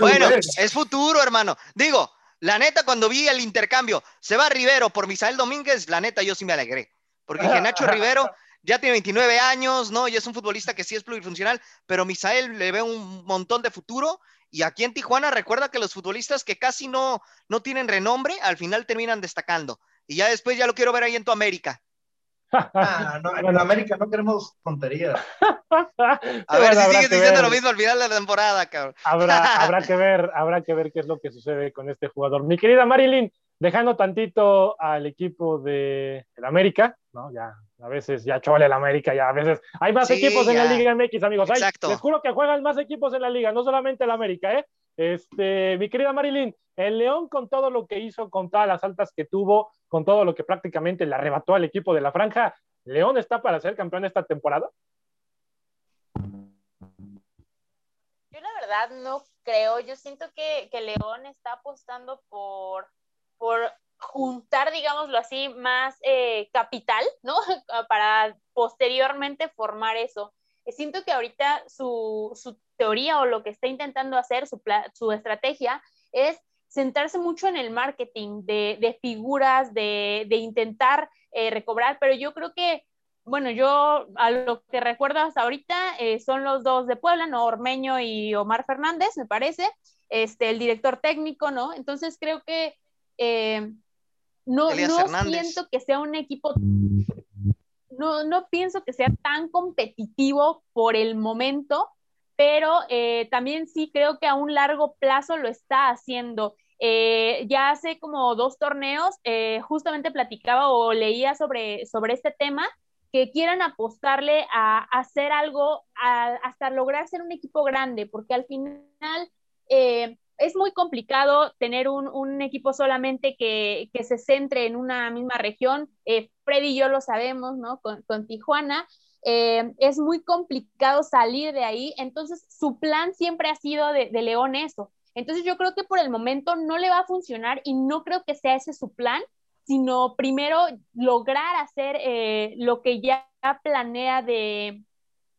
Bueno, es futuro, hermano. Digo, la neta, cuando vi el intercambio, se va Rivero por Misael Domínguez, la neta, yo sí me alegré. Porque dije, Nacho Rivero ya tiene 29 años, ¿no? Y es un futbolista que sí es plurifuncional, pero Misael le ve un montón de futuro. Y aquí en Tijuana, recuerda que los futbolistas que casi no, no tienen renombre, al final terminan destacando. Y ya después ya lo quiero ver ahí en tu América. Ah, no, en América no queremos tonterías. A ver si sigues diciendo lo mismo al final de la temporada, cabrón. Habrá, habrá que ver, habrá que ver qué es lo que sucede con este jugador. Mi querida Marilyn, dejando tantito al equipo de el América, ¿no? Ya a veces ya chole el América, ya a veces hay más Sí, equipos en la. Liga MX, amigos. Hay, Exacto. les juro que juegan más equipos en la liga, no solamente el América, ¿eh? Este, mi querida Marilyn, el León con todo lo que hizo, con todas las altas que tuvo, con todo lo que prácticamente le arrebató al equipo de la franja, ¿León está para ser campeón esta temporada? Yo la verdad no creo, yo siento que, que León está apostando por, por juntar, digámoslo así, más eh, capital, ¿no? Para posteriormente formar eso. Eh, Siento que ahorita su, su teoría o lo que está intentando hacer, su, su estrategia, es centrarse mucho en el marketing de, de figuras, de, de intentar eh, recobrar, pero yo creo que bueno, yo a lo que recuerdo hasta ahorita eh, son los dos de Puebla, ¿no? Ormeño y Omar Fernández, me parece, este, el director técnico, ¿no? Entonces creo que eh, no, no siento que sea un equipo, no, no pienso que sea tan competitivo por el momento, pero eh, también sí creo que a un largo plazo lo está haciendo. Eh, ya hace como dos torneos, eh, justamente platicaba o leía sobre, sobre este tema, que quieran apostarle a, a hacer algo a- hasta lograr ser un equipo grande, porque al final es muy complicado tener un, un equipo solamente que, que, se centre en una misma región. Eh, Freddy y yo lo sabemos, ¿no? Con, con Tijuana. Eh, es muy complicado salir de ahí. Entonces, su plan siempre ha sido de, de León eso. Entonces, yo creo que por el momento no le va a funcionar y no creo que sea ese su plan, sino primero lograr hacer eh, lo que ya planea de,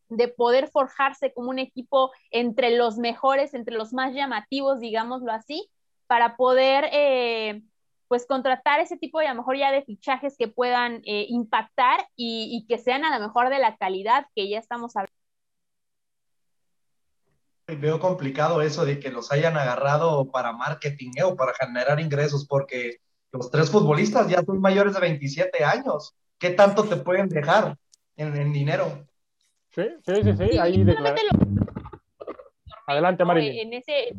de, poder forjarse como un equipo entre los mejores, entre los más llamativos, digámoslo así, para poder eh, pues contratar ese tipo de a lo mejor ya de fichajes que puedan eh, impactar y, que sean a lo mejor de la calidad que ya estamos hablando. Veo complicado eso de que los hayan agarrado para marketing ¿eh? o para generar ingresos, porque los tres futbolistas ya son mayores de 27 años. ¿Qué tanto te pueden dejar en dinero? Sí, sí, sí, sí. Ahí declara... Adelante, Marilyn. En ese...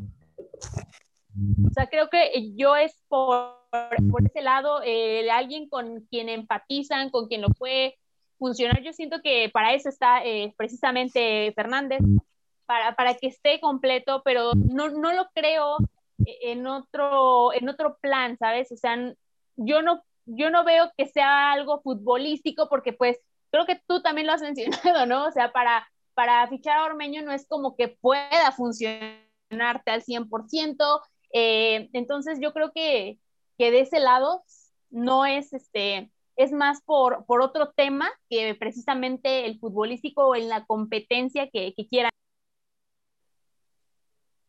O sea, creo que yo es por, por ese lado, eh, alguien con quien empatizan, con quien lo puede funcionar. Yo siento que para eso está eh, precisamente Fernández, para, para que esté completo, pero no, no lo creo en otro, en otro plan, ¿sabes? O sea, yo no, yo no veo que sea algo futbolístico porque pues creo que tú también lo has mencionado, ¿no? O sea, para, para fichar a Ormeño no es como que pueda funcionarte al 100%, eh, entonces yo creo que, que de ese lado no es este, es más por, por otro tema que precisamente el futbolístico o en la competencia que, que quieran.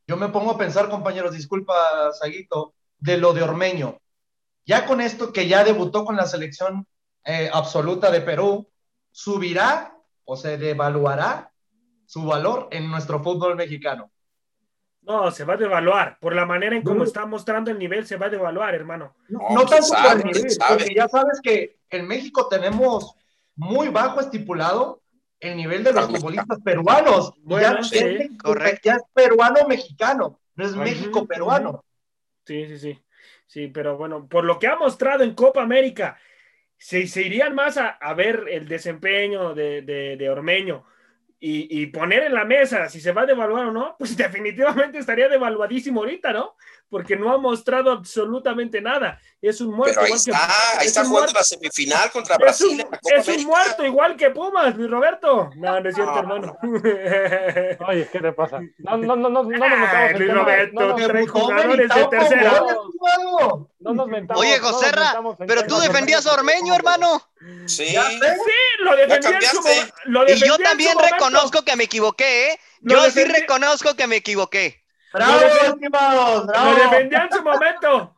Yo me pongo a pensar, compañeros, disculpa, Saguito, de lo de Ormeño. Ya con esto que ya debutó con la selección eh, absoluta de Perú, ¿subirá o se devaluará su valor en nuestro fútbol mexicano? No, se va a devaluar. Por la manera en cómo está mostrando el nivel, se va a devaluar, hermano. No, no tanto sabe, por el nivel, porque ya sabes que en México tenemos muy bajo estipulado el nivel de los futbolistas peruanos. Bueno, ya, sí, es, ya, es, peruano-mexicano, no es uh -huh. Uh -huh. Sí, sí, sí. Sí, pero bueno, por lo que ha mostrado en Copa América, se, se irían más a, a ver el desempeño de, de, de, Ormeño. y, poner en la mesa si se va a devaluar o no, pues definitivamente estaría devaluadísimo ahorita, ¿no? Porque no ha mostrado absolutamente nada. Es un muerto. Pero ahí está, ahí está jugando la semifinal contra Brasil. Es, un, muerto igual que Pumas, Luis Roberto. No, no es cierto, hermano. Oye, ¿qué te pasa? No, no, no, no, no nos metamos Luis Roberto, tres jugadores de tercera. No nos mentamos. Oye, Joserra, pero tú defendías a Ormeño, hermano. Sí. Sí, lo defendí en su momento. Y yo también reconozco que me equivoqué, ¿eh? Yo sí reconozco que me equivoqué. Bravo, estimados, bravo. Lo defendía en su momento.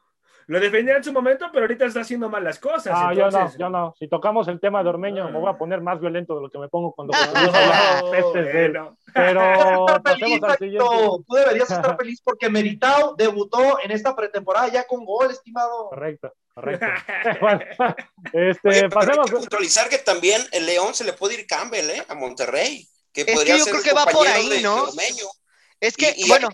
Lo defendía en su momento, pero ahorita está haciendo mal las cosas. Ah, yo no, yo no. Si tocamos el tema de Ormeño, me voy a poner más violento de lo que me pongo cuando no, pestes de él. Pero pasemos al siguiente. Tú deberías estar feliz porque Meritao debutó en esta pretemporada ya con gol, estimado. Correcto, correcto. bueno, este, Oye, pasemos. Hay que puntualizar que también el León se le puede ir Campbell, ¿eh? A Monterrey. Que es que yo creo que va por ahí, ¿no? Es que, bueno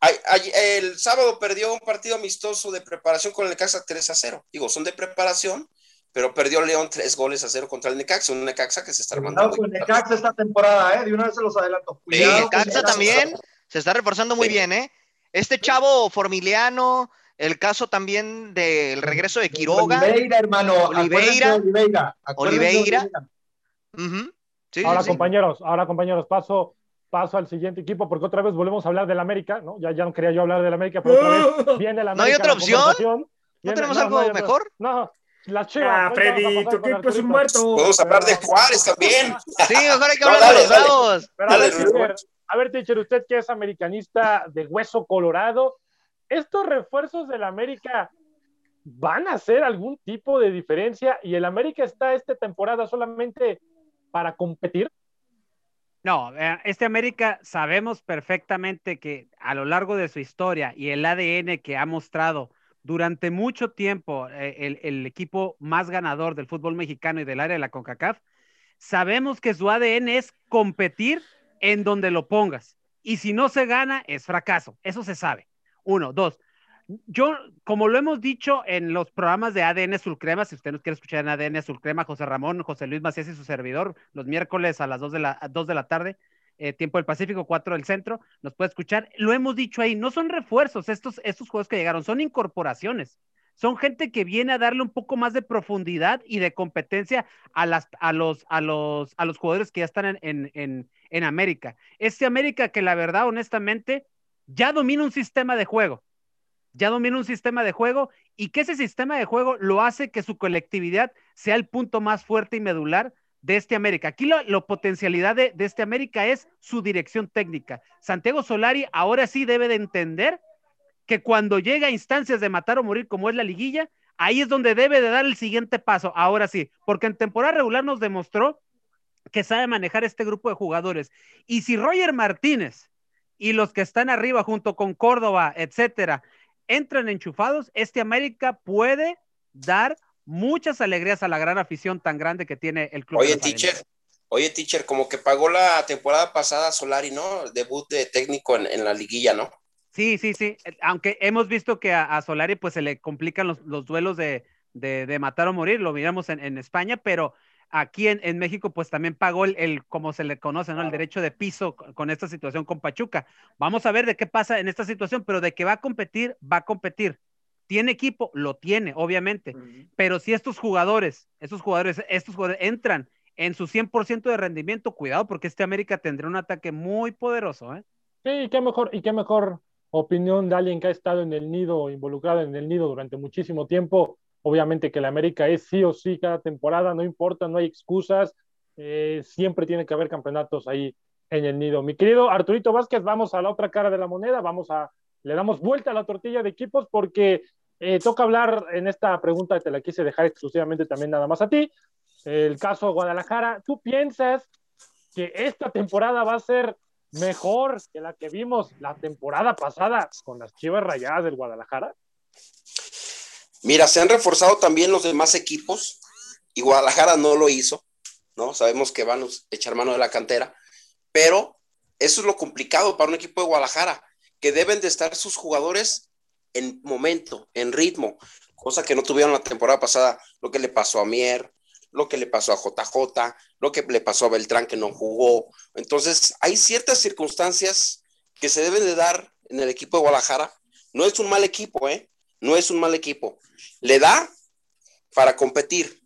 el sábado perdió un partido amistoso de preparación con el Necaxa 3 a 0. Digo, son de preparación, pero perdió León tres goles a cero contra el Necaxa, un Necaxa que se está armando. el Necaxa esta temporada, ¿eh? De una vez se los adelanto. Sí, Necaxa también se está reforzando muy bien, ¿eh? Este chavo Formiliano, el caso también del regreso de Quiroga. Oliveira, hermano. Oliveira. Oliveira. Oliveira. ahora, compañeros, ahora, compañeros, paso paso al siguiente equipo porque otra vez volvemos a hablar del América, ¿no? Ya, ya no quería yo hablar del América, pero otra vez viene el América. ¿No hay otra opción? ¿No tenemos algo mejor? No, la chiva. Ah, Freddy, tu equipo es un muerto. Podemos hablar de Juárez también. Sí, mejor hay que hablar de los bravos. a, ver, teacher, a ver, teacher, usted que es americanista de hueso colorado, ¿estos refuerzos del América van a hacer algún tipo de diferencia? ¿Y el América está esta temporada solamente para competir? No, eh, este América sabemos perfectamente que a lo largo de su historia y el ADN que ha mostrado durante mucho tiempo eh, el, equipo más ganador del fútbol mexicano y del área de la CONCACAF, sabemos que su ADN es competir en donde lo pongas. Y si no se gana, es fracaso. Eso se sabe. Uno, dos yo, como lo hemos dicho en los programas de ADN Sulcrema, si usted nos quiere escuchar en ADN Sulcrema, José Ramón, José Luis Macías y su servidor, los miércoles a las 2 de la, 2 de la tarde, eh, tiempo del Pacífico, 4 del centro, nos puede escuchar. Lo hemos dicho ahí, no son refuerzos estos, estos juegos que llegaron, son incorporaciones. Son gente que viene a darle un poco más de profundidad y de competencia a, las, a, los, a, los, a los jugadores que ya están en, en, en América. Este América que la verdad, honestamente, ya domina un sistema de juego ya domina un sistema de juego y que ese sistema de juego lo hace que su colectividad sea el punto más fuerte y medular de este América. Aquí la potencialidad de, este América es su dirección técnica. Santiago Solari ahora sí debe de entender que cuando llega a instancias de matar o morir como es la liguilla, ahí es donde debe de dar el siguiente paso. Ahora sí, porque en temporada regular nos demostró que sabe manejar este grupo de jugadores. Y si Roger Martínez y los que están arriba junto con Córdoba, etcétera, entran enchufados, este América puede dar muchas alegrías a la gran afición tan grande que tiene el club. Oye, teacher, oye, teacher, como que pagó la temporada pasada Solari, ¿no? Debut de técnico en, la liguilla, ¿no? Sí, sí, sí. Aunque hemos visto que a, Solari pues se le complican los, duelos de, matar o morir, lo miramos en, en España, pero aquí en, México, pues también pagó el, como se le conoce, ¿no? El derecho de piso con, esta situación con Pachuca. Vamos a ver de qué pasa en esta situación, pero de que va a competir, va a competir. ¿Tiene equipo? Lo tiene, obviamente. Pero si estos jugadores, estos jugadores, estos jugadores entran en su 100% de rendimiento, cuidado, porque este América tendrá un ataque muy poderoso, ¿eh? Sí, qué mejor, y qué mejor opinión de alguien que ha estado en el nido, involucrado en el nido durante muchísimo tiempo, Obviamente que la América es sí o sí cada temporada, no importa, no hay excusas, eh, siempre tiene que haber campeonatos ahí en el nido. Mi querido Arturito Vázquez, vamos a la otra cara de la moneda, vamos a, le damos vuelta a la tortilla de equipos porque eh, toca hablar en esta pregunta, te la quise dejar exclusivamente también nada más a ti, el caso Guadalajara, ¿tú piensas que esta temporada va a ser mejor que la que vimos la temporada pasada con las Chivas Rayadas del Guadalajara? Mira, se han reforzado también los demás equipos y Guadalajara no lo hizo, ¿no? Sabemos que van a echar mano de la cantera, pero eso es lo complicado para un equipo de Guadalajara, que deben de estar sus jugadores en momento, en ritmo, cosa que no tuvieron la temporada pasada, lo que le pasó a Mier, lo que le pasó a JJ, lo que le pasó a Beltrán que no jugó. Entonces, hay ciertas circunstancias que se deben de dar en el equipo de Guadalajara. No es un mal equipo, ¿eh? No es un mal equipo. Le da para competir.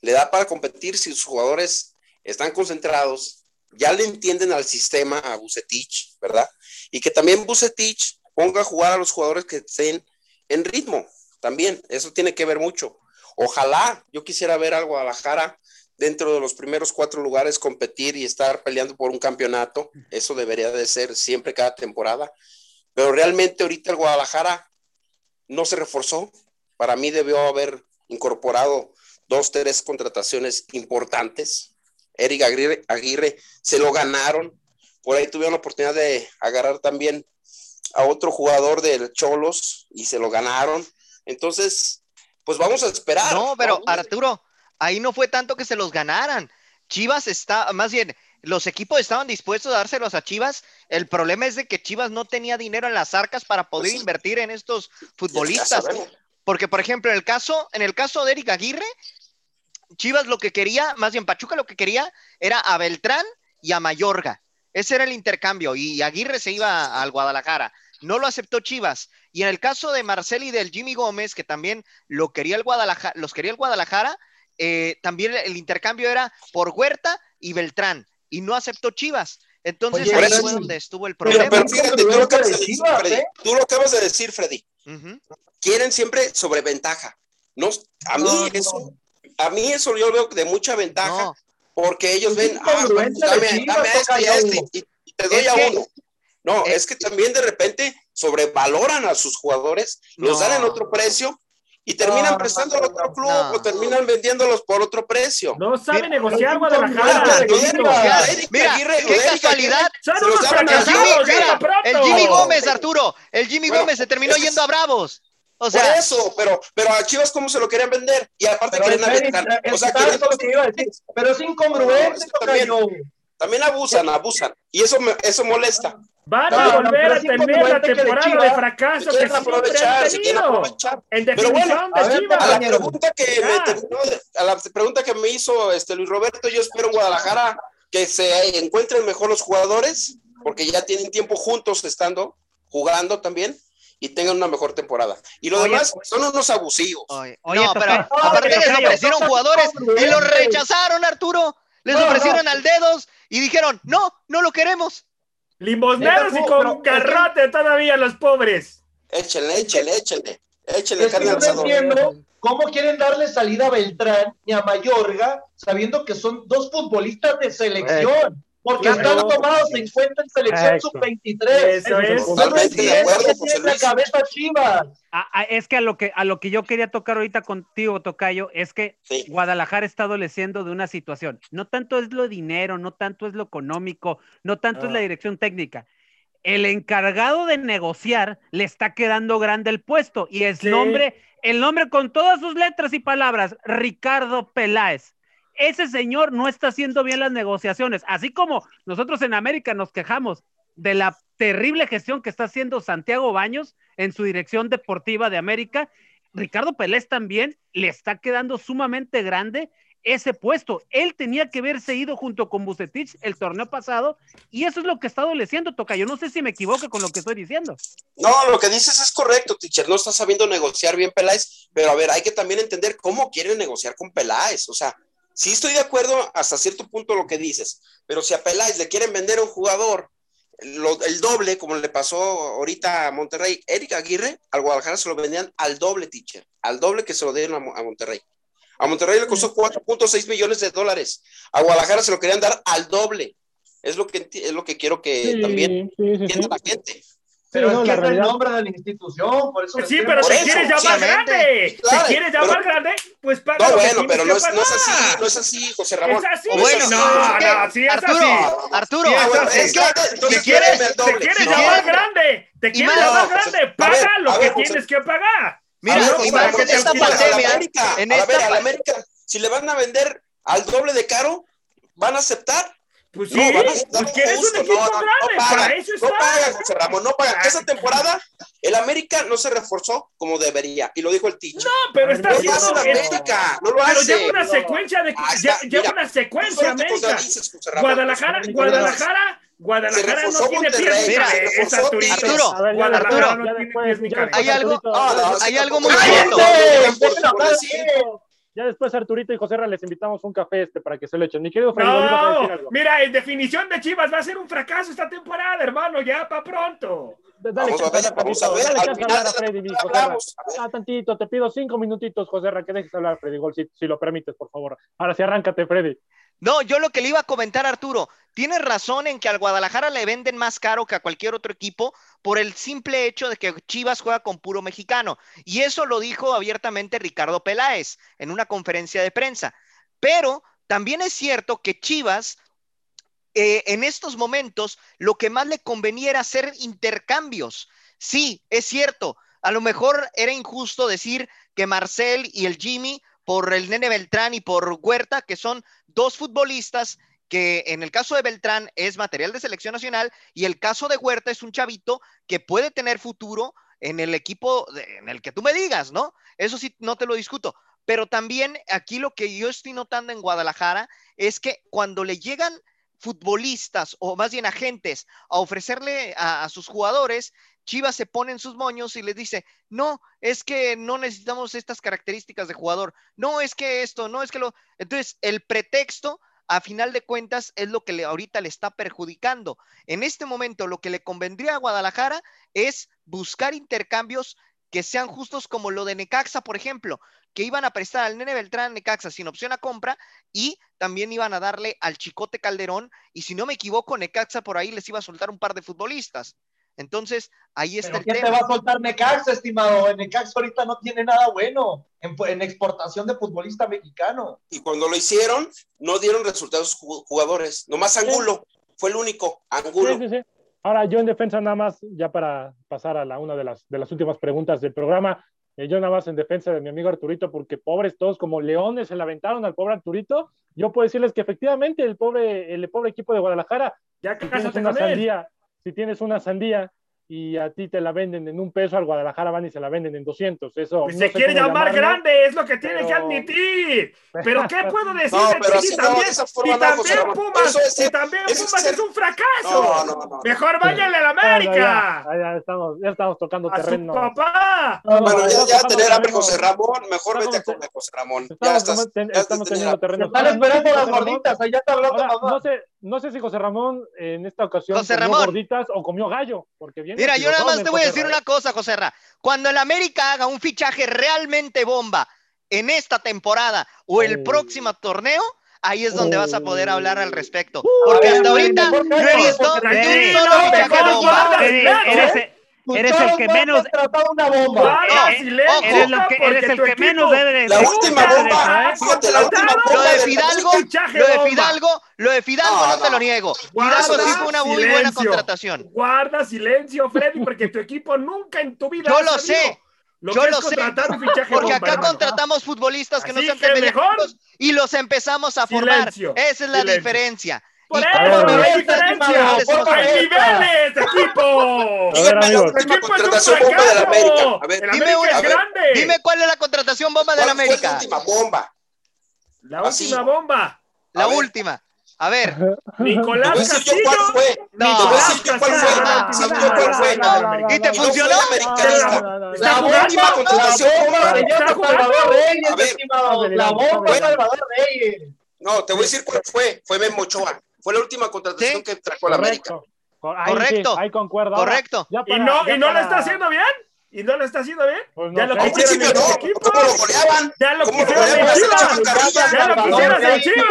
Le da para competir si sus jugadores están concentrados, ya le entienden al sistema a Bucetich, ¿verdad? Y que también Bucetich ponga a jugar a los jugadores que estén en ritmo. También, eso tiene que ver mucho. Ojalá yo quisiera ver al Guadalajara dentro de los primeros cuatro lugares competir y estar peleando por un campeonato. Eso debería de ser siempre cada temporada. Pero realmente ahorita el Guadalajara no se reforzó. Para mí debió haber incorporado dos, tres contrataciones importantes. Eric Aguirre, Aguirre se lo ganaron. Por ahí tuvieron la oportunidad de agarrar también a otro jugador del Cholos y se lo ganaron. Entonces, pues vamos a esperar. No, pero Arturo, ahí no fue tanto que se los ganaran. Chivas está, más bien, los equipos estaban dispuestos a dárselos a Chivas. El problema es de que Chivas no tenía dinero en las arcas para poder pues invertir en estos futbolistas. Porque, por ejemplo, en el caso, en el caso de Eric Aguirre, Chivas lo que quería, más bien Pachuca lo que quería era a Beltrán y a Mayorga. Ese era el intercambio y Aguirre se iba al Guadalajara. No lo aceptó Chivas. Y en el caso de Marcel y del Jimmy Gómez, que también lo quería el Guadalajara, los quería el Guadalajara, eh, también el intercambio era por Huerta y Beltrán. Y no aceptó Chivas. Entonces ahí fue donde estuvo el problema. Pero, fíjate, tú lo, acabas de decir, Freddy. Tú lo acabas de decir, Freddy. Quieren siempre sobreventaja. No, a mí eso, a mí eso yo veo de mucha ventaja, porque ellos ven, ah, pues, dame, dame a este y a este, y, te doy a uno. No, es, que también de repente sobrevaloran a sus jugadores, los dan en otro precio y terminan prestando al otro club o terminan vendiéndolos por otro precio. No sabe negociar Guadalajara. Mira, qué casualidad. el Jimmy Gómez, Arturo, el Jimmy Gómez se terminó yendo a Bravos. O sea, por eso, pero, pero a Chivas, ¿cómo se lo querían vender? Y aparte quieren aventar. O sea, quieren... Pero es incongruente, también, también abusan, abusan. Y eso, me, eso molesta. Van a volver a tener la temporada de fracaso que aprovechar, siempre han tenido. En definición bueno, de Chivas. A la pregunta que me terminó, a la pregunta que me hizo este Luis Roberto, yo espero en Guadalajara que se encuentren mejor los jugadores, porque ya tienen tiempo juntos estando, jugando también y tengan una mejor temporada. Y lo demás son unos abusivos. Oye, no, pero aparte les ofrecieron jugadores y los rechazaron, Arturo. Les ofrecieron al dedos y dijeron, no, no lo queremos. Limosneros y con garrote todavía los pobres. Échenle, échenle, échenle. Échenle carne al asador. ¿Cómo quieren darle salida a Beltrán y a Mayorga sabiendo que son dos futbolistas de selección? Porque están tomados en cuenta en selección sub-23. Eso es. Totalmente de acuerdo, la cabeza Chivas. es que a lo que a lo que yo quería tocar ahorita contigo, Tocayo, es que Guadalajara está adoleciendo de una situación. No tanto es lo dinero, no tanto es lo económico, no tanto es la ah. dirección técnica. El encargado de negociar le está quedando grande el puesto y es nombre, el nombre con todas sus letras y palabras, Ricardo Peláez ese señor no está haciendo bien las negociaciones, así como nosotros en América nos quejamos de la terrible gestión que está haciendo Santiago Baños en su dirección deportiva de América, Ricardo Pelés también le está quedando sumamente grande ese puesto. Él tenía que haberse ido junto con Bucetich el torneo pasado y eso es lo que está adoleciendo, Toca. Yo no sé si me equivoco con lo que estoy diciendo. No, lo que dices es correcto, teacher. No está sabiendo negociar bien Peláez, pero a ver, hay que también entender cómo quieren negociar con Peláez. O sea, Sí estoy de acuerdo hasta cierto punto lo que dices, pero si a Peláez le quieren vender a un jugador el doble, como le pasó ahorita a Monterrey, Eric Aguirre, al Guadalajara se lo vendían al doble, teacher, al doble que se lo dieron a, Monterrey. A Monterrey le costó 4.6 millones de dólares, a Guadalajara se lo querían dar al doble. Es lo que, es lo que quiero que también entienda la gente. Pero es que es el nombre de la institución, por eso. Sí, pero te quieres llamar grande. te quieres llamar grande, pues paga. No, bueno, pero no es, no es, así, no es así, José Ramón. Es así. bueno, no, no, sí es Arturo, así. Arturo, es, que te quieres, te quieres llamar grande. Te quieres llamar grande, paga lo que tienes que pagar. Mira, en esta pandemia, en esta a ver, a la América, si le van a vender al doble de caro, ¿van a aceptar? Pues sí, No, vamos, pues damos que eres un equipo no, no, grande, no para pagan, eso no está. pagan, José Ramón, no pagan. Esa temporada el América no se reforzó como debería, y lo dijo el teacher. No, pero está No lo haciendo. hace la es- América, no lo Pero hace. lleva una secuencia de. Ya- está, Lleva mira, una secuencia, América. Ramón. Guadalajara, Guadalajara, Guadalajara no tiene pies Mira, reforzó Arturito. Arturo, ver, ya Guadalajara después, no tiene pies ni ya cabeza. Hay algo- Arturito, No, no, Hay algo muy es cierto. Ya después Arturito y José Ra les invitamos un café este para que se lo echen. Mi querido Freddy, No, mira, en definición de Chivas va a ser un fracaso esta temporada, hermano, ya para pronto. Dale Vamos a chance ver, a vamos a ver, dale al chance a final hablar a Freddy, mi temporada José Ra. hablamos, a ver. Ah, tantito, te pido cinco minutitos, José Ra, que dejes hablar a Freddy Gol, si, si lo permites, por favor. Ahora sí, arráncate, Freddy. No, yo lo que le iba a comentar, Arturo, tienes razón en que al Guadalajara le venden más caro que a cualquier otro equipo por el simple hecho de que Chivas juega con puro mexicano. Y eso lo dijo abiertamente Ricardo Peláez en una conferencia de prensa. Pero también es cierto que Chivas, eh, en estos momentos, lo que más le convenía era hacer intercambios. Sí, es cierto. A lo mejor era injusto decir que Marcel y el Jimmy por el Nene Beltrán y por Huerta, que son dos futbolistas que en el caso de Beltrán es material de selección nacional y el caso de Huerta es un chavito que puede tener futuro en el equipo en el que tú me digas, ¿no? Eso sí, no te lo discuto. Pero también aquí lo que yo estoy notando en Guadalajara es que cuando le llegan futbolistas o más bien agentes a ofrecerle a, sus jugadores, Chivas se pone en sus moños y les dice, no, es que no necesitamos estas características de jugador, no es que esto, no es que lo... Entonces, el pretexto, a final de cuentas, es lo que le, ahorita le está perjudicando. En este momento, lo que le convendría a Guadalajara es buscar intercambios que sean justos como lo de Necaxa, por ejemplo, que iban a prestar al Nene Beltrán Necaxa sin opción a compra y también iban a darle al Chicote Calderón y si no me equivoco, Necaxa por ahí les iba a soltar un par de futbolistas. Entonces, ahí está ¿Pero el quién te tema. va a soltar Necaxa, estimado? En Necaxa ahorita no tiene nada bueno en, en exportación de futbolista mexicano. Y cuando lo hicieron, no dieron resultados ju- jugadores. Nomás Angulo fue el único. Angulo. Sí, sí, sí. Ahora, yo en defensa nada más, ya para pasar a la, una de las, de las últimas preguntas del programa, eh, yo nada más en defensa de mi amigo Arturito, porque pobres todos como leones se le aventaron al pobre Arturito, yo puedo decirles que efectivamente el pobre, el pobre equipo de Guadalajara, Ya si tienes cásate una sandía, si tienes una sandía y a ti te la venden en un peso, al Guadalajara van y se la venden en 200. Eso Pues no se quiere llamar llamarlo. grande, es lo que tiene que admitir. Pero ¿qué puedo decir No, de pero no, también? no. Pumas, es y ser- también es Pumas ser- es un fracaso. No, no, no. Mejor váyanle a la América. ya, ya estamos, ya estamos tocando a su terreno. papá. No, no, Bueno, ya, ya tener hambre, terreno. José Ramón. Mejor vete a comer, José Ramón. Ya Estamos, estás. ya estamos teniendo terreno. Están esperando las gorditas, ahí ya está hablando mamá. no sé, no sé si José Ramón en esta ocasión José comió Ramón. gorditas o comió gallo, porque viene Mira, yo nada más te voy a decir una cosa, José Ra. Cuando el América haga un fichaje realmente bomba en esta temporada o el Oh. próximo torneo, ahí es donde vas a poder hablar al respecto. Uh, Porque hasta ahorita no he visto ni un solo fichaje bomba. Eres el que menos- contratado una bomba. Guarda No, silencio, ojo. Eres, lo que, eres el que menos debe de La de- última de- bomba, ¿eh? la última Lo bomba Lo de Fidalgo, lo de. Fidalgo, lo de Fidalgo No, te lo niego. Fidalgo sí fue una muy buena contratación. Guarda silencio, Freddy, porque tu equipo nunca en tu vida Yo lo sé, Lo yo lo sé, contratar un fichaje Porque bomba, acá hermano. contratamos futbolistas que no sean que tan mejor- y los empezamos a formar. Esa es la silencio. diferencia. Por eso no hay diferencia. niveles, equipo. A ver, amigos. Última contratación bomba de la. América. A ver, El dime América una- es a ver, grande. Dime cuál es la contratación bomba de la ¿Cuál fue la América. última bomba? La Así. última bomba. La última. A ver. Nicolás decir yo Castillo. cuál fue. No. Cuál fue. Ah, cuál fue. ¿Y te funcionó? La bomba, contratación bomba. Salvador Reyes, estimado. La bomba Salvador Reyes. No, te voy a decir cuál fue. Fue Memo Ochoa. Fue la última contratación Sí. que trajo a la América. Correcto. Cor- ahí Correcto. Sí, ahí concuerdo. Ahora, Correcto. Y no, y no lo para- está haciendo bien. Y no lo está haciendo bien. Pues ya lo. Al quisieron principio en los no. equipos. ¿Cómo lo goleaban? Ya lo ¿Cómo lo quisieron en Chivas. Ya lo quisieras en. Chivas.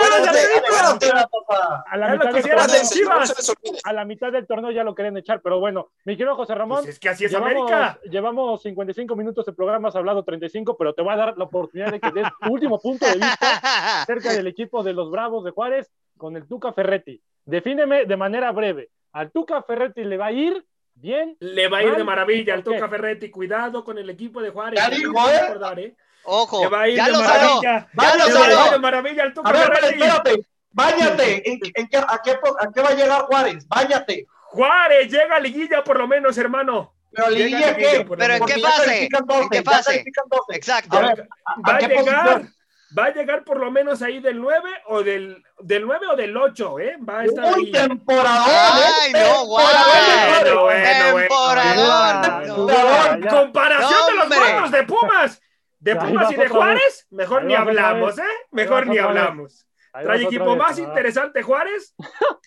La, lo mitad del torneo, Chivas. A la mitad del torneo ya lo querían echar, pero bueno, mi querido José Ramón, Pues es que así es llevamos, América. llevamos 55 minutos de programa, has hablado 35, pero te voy a dar la oportunidad de que des tu último punto de vista acerca del equipo de los Bravos de Juárez con el Tuca Ferretti. Defíneme de manera breve. ¿Al Tuca Ferretti le va a ir bien? Le va a ir de maravilla al. Tuca Ferretti. Cuidado con el equipo de Juárez. Ya dijo, no ¿eh? ¿eh? Ojo. Le va a ir Ya de lo salió. maravilla. Ya lo Le va a ir salió. de maravilla al Tuca A ver, espérate, Ferretti. espérate. Báñate. ¿En, en qué, a, qué, ¿A qué va a llegar Juárez? Báñate. Juárez llega a liguilla por lo menos, hermano. Pero liguilla qué? Pero en qué fase? ¿En qué fase? Exacto. A ver, va a, llegar, va a llegar por lo menos ahí del 9 o del, del 9 o del 8, ¿eh? Va a estar Muy ahí. temporada. Ay, no, guau. Bueno, bueno, bueno. Temporadón. Ya. Comparación No, de los cuadros de Pumas. De Pumas y de Juárez, mejor ni hablamos. ¿eh? Mejor ni hablamos. Trae equipo más interesante Juárez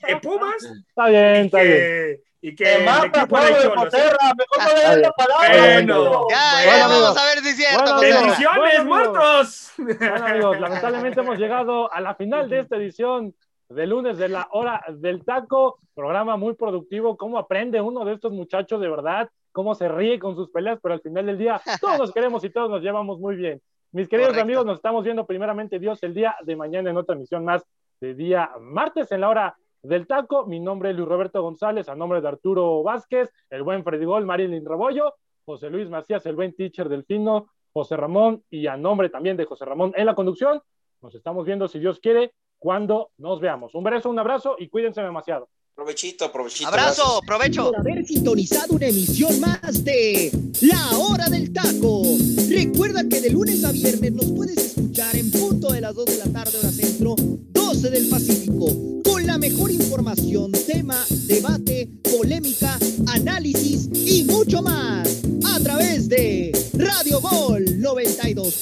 que Pumas Está bien, está bien. Y que el equipo de Pablo de Cholos. Poterra. Mejor no le Está des la bien. palabra. Bueno. Ya, Bueno, ya, amigos. vamos a ver si es cierto. ¡Bendiciones, muertos! Bueno, amigos, lamentablemente hemos llegado a la final de esta edición de lunes de la hora del taco. Programa muy productivo. ¿Cómo aprende uno de estos muchachos de verdad? ¿Cómo se ríe con sus peleas? Pero al final del día, todos nos queremos y todos nos llevamos muy bien. Mis queridos Correcto. amigos, nos estamos viendo primeramente Dios el día de mañana en otra emisión más de día martes en la hora del taco. Mi nombre es Luis Roberto González, a nombre de Arturo Vázquez, el buen Freddy Gol, Marilyn Rebollo, José Luis Macías, el buen teacher Delfino, José Ramón y a nombre también de José Ramón en la conducción. Nos estamos viendo, si Dios quiere, cuando nos veamos. Un beso, un abrazo y cuídense demasiado. Provechito, provechito. Abrazo, gracias. provecho. por haber sintonizado una emisión más de La Hora del Taco. Recuerda que de lunes a viernes nos puedes escuchar en punto de las 2 de la tarde hora centro, 12 del Pacífico, con la mejor información, tema, debate, polémica, análisis y mucho más a través de Radio Gol 92.